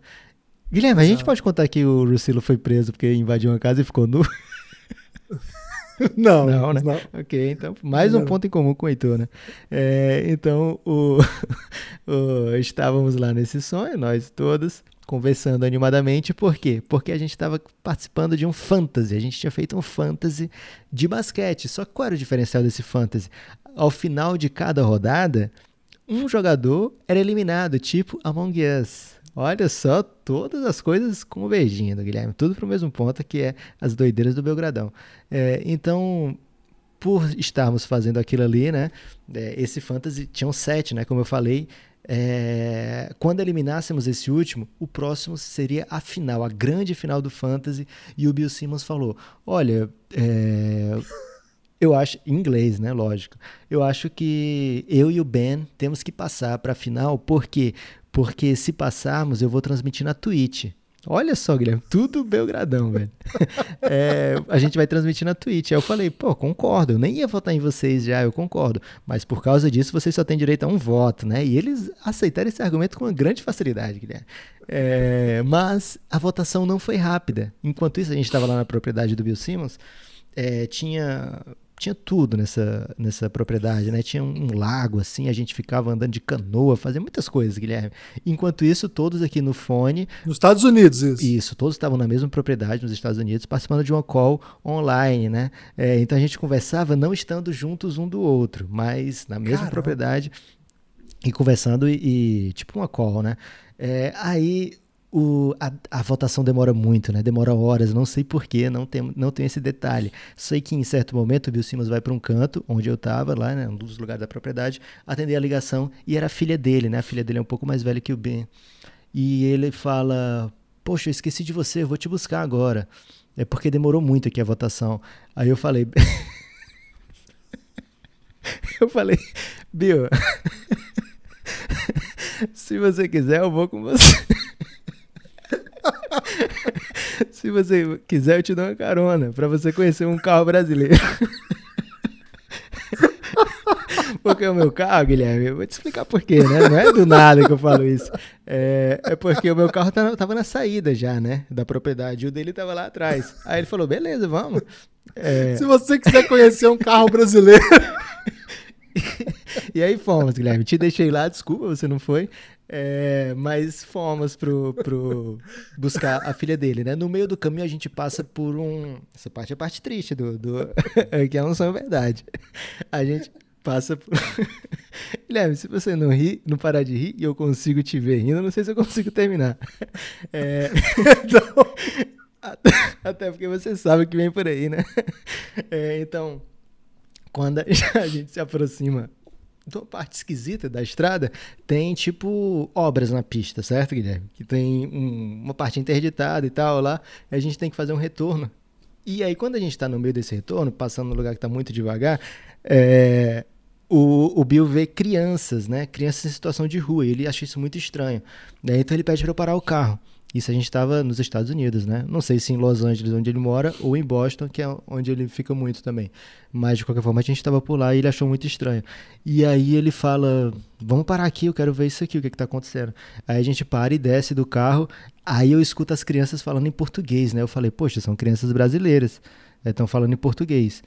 Guilherme, Exato. a gente pode contar que o Russilo foi preso porque invadiu uma casa e ficou nu? Não, não, né? Não. Ok, então mais um ponto em comum com o Heitor, né? É, então, o, o, estávamos lá nesse sonho, nós todos, conversando animadamente, por quê? Porque a gente estava participando de um fantasy, a gente tinha feito um fantasy de basquete. Só que qual era o diferencial desse fantasy? Ao final de cada rodada, um jogador era eliminado, tipo Among Us. Olha só, todas as coisas convergindo, Guilherme. Tudo para o mesmo ponto, que é as doideiras do Belgradão. É, então, por estarmos fazendo aquilo ali, né? É, esse fantasy tinha um sete, né? Como eu falei. É, quando eliminássemos esse último, o próximo seria a final, a grande final do fantasy. E o Bill Simmons falou: Olha, é, eu acho, em inglês, né? Lógico. Eu acho que eu e o Ben temos que passar para a final, porque porque se passarmos, eu vou transmitir na Twitch. Olha só, Guilherme, tudo Belgradão, velho. É, a gente vai transmitir na Twitch. Aí eu falei, pô, concordo, eu nem ia votar em vocês já, eu concordo. Mas por causa disso, vocês só têm direito a um voto, né? E eles aceitaram esse argumento com uma grande facilidade, Guilherme. É, mas a votação não foi rápida. Enquanto isso, a gente estava lá na propriedade do Bill Simmons, é, tinha tinha tudo nessa, nessa propriedade, né? Tinha um, um, lago, assim, a gente ficava andando de canoa, fazia muitas coisas, Guilherme. Enquanto isso, todos aqui no fone. Nos Estados Unidos, isso. Isso, todos estavam na mesma propriedade, nos Estados Unidos, participando de uma call online, né? É, então a gente conversava não estando juntos um do outro, mas na mesma Caramba. propriedade e conversando e, e, tipo uma call, né? É, aí o, a, a, votação demora muito, né? Demora horas, não sei porquê, não tem, não tem esse detalhe. Sei que em certo momento o Bill Simmons vai para um canto, onde eu estava, lá, né? Um dos lugares da propriedade, atender a ligação, e era a filha dele, né? A filha dele é um pouco mais velha que o Ben. E ele fala: Poxa, eu esqueci de você, eu vou te buscar agora. É porque demorou muito aqui a votação. Aí eu falei. eu falei, Bill, se você quiser, eu vou com você. Se você quiser, eu te dou uma carona para você conhecer um carro brasileiro. Porque o meu carro, Guilherme, eu vou te explicar por quê, né? Não é do nada que eu falo isso. É, é porque o meu carro tava na saída já, né? Da propriedade. E o dele tava lá atrás. Aí ele falou: beleza, vamos. É... Se você quiser conhecer um carro brasileiro. e aí fomos, Guilherme. Te deixei lá, desculpa, você não foi. É, mas fomos pro, pro buscar a filha dele, né? No meio do caminho a gente passa por um. Essa parte é a parte triste do. do que é um sonho verdade. A gente passa por. Guilherme, se você não rir, não parar de rir e eu consigo te ver rindo, não sei se eu consigo terminar. É... então... Até porque você sabe o que vem por aí, né? É, então, quando a gente se aproxima uma parte esquisita da estrada, tem tipo obras na pista, certo, Guilherme? Que tem um, uma parte interditada e tal lá, e a gente tem que fazer um retorno. E aí, quando a gente está no meio desse retorno, passando no lugar que está muito devagar, é, o, o Bill vê crianças, né? Crianças em situação de rua, e ele acha isso muito estranho. Né? Então ele pede para eu parar o carro. Isso a gente estava nos Estados Unidos, né? Não sei se em Los Angeles, onde ele mora, ou em Boston, que é onde ele fica muito também. Mas de qualquer forma, a gente estava por lá e ele achou muito estranho. E aí ele fala: Vamos parar aqui, eu quero ver isso aqui, o que está acontecendo. Aí a gente para e desce do carro. Aí eu escuto as crianças falando em português, né? Eu falei: Poxa, são crianças brasileiras. Estão falando em português.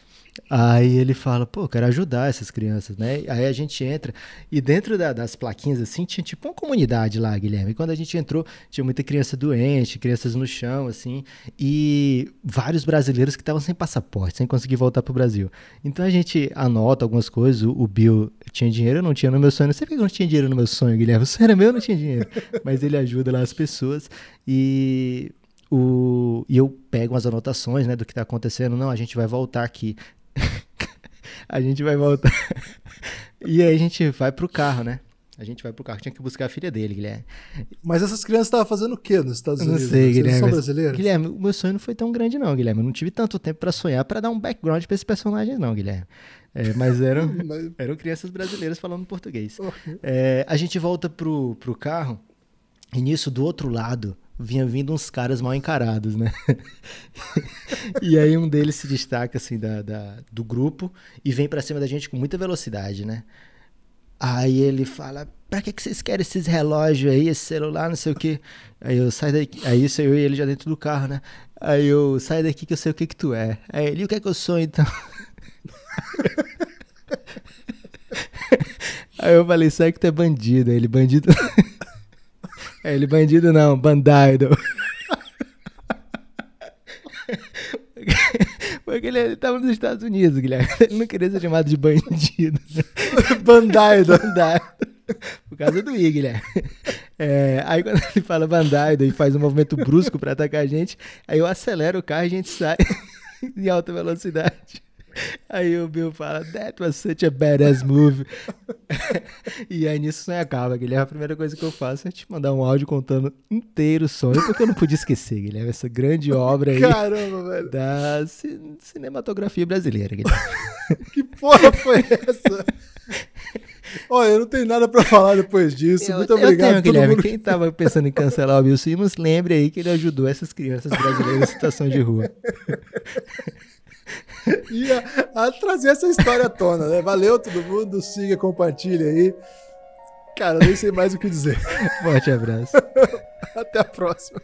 Aí ele fala, pô, quero ajudar essas crianças, né? Aí a gente entra e dentro da, das plaquinhas assim tinha tipo uma comunidade lá, Guilherme. E quando a gente entrou, tinha muita criança doente, crianças no chão, assim, e vários brasileiros que estavam sem passaporte, sem conseguir voltar pro Brasil. Então a gente anota algumas coisas. O, o Bill tinha dinheiro, eu não tinha no meu sonho. Não sei porque eu não tinha dinheiro no meu sonho, Guilherme. O sonho era meu, eu não tinha dinheiro. Mas ele ajuda lá as pessoas. E o, e eu pego umas anotações né, do que está acontecendo. Não, a gente vai voltar aqui. a gente vai voltar. e aí a gente vai pro carro, né? A gente vai pro carro. Tinha que buscar a filha dele, Guilherme. Mas essas crianças estavam fazendo o quê nos Estados Unidos? Não sei, Eles Guilherme. são brasileiros? Guilherme, o meu sonho não foi tão grande, não, Guilherme. Eu não tive tanto tempo para sonhar para dar um background para esses personagens, não, Guilherme. É, mas eram, Mas- eram crianças brasileiras falando português. É, a gente volta pro, pro carro e nisso, do outro lado, vinha vindo uns caras mal encarados, né? e aí um deles se destaca, assim, da, da- do grupo e vem pra cima da gente com muita velocidade, né? Aí ele fala, pra que, que vocês querem esses relógios aí, esse celular, não sei o quê? Aí eu saio daqui, aí isso eu e ele já dentro do carro, né? Aí eu saio daqui que eu sei o que que tu é. Aí ele, o que é que eu sou então? Aí eu falei, sai que tu é bandido. Aí ele, bandido. Aí ele, bandido não, bandido. Porque ele, ele tava nos Estados Unidos, Guilherme. Ele não queria ser chamado de bandido. Bandai. da- Bandaido. Por causa do I, Guilherme. É, aí quando ele fala Bandaido e faz um movimento brusco pra atacar a gente, aí eu acelero o carro e a gente sai em alta velocidade. Aí o Bill fala, that was such a badass move. e aí nisso o sonho acaba, Guilherme. A primeira coisa que eu faço é te mandar um áudio contando inteiro o sonho, porque eu não podia esquecer, Guilherme, essa grande obra aí Caramba, velho. da ci- cinematografia brasileira, Guilherme. Que porra foi essa? Olha, eu não tenho nada pra falar depois disso. Muito eu, obrigado eu tenho, Guilherme. mundo. Quem tava pensando em cancelar o Bill Simmons, lembre aí que ele ajudou essas crianças brasileiras em situação de rua. E a, a trazer essa história à tona, né? Valeu todo mundo, siga, compartilha aí. Cara, nem sei mais o que dizer. Forte abraço. Até a próxima.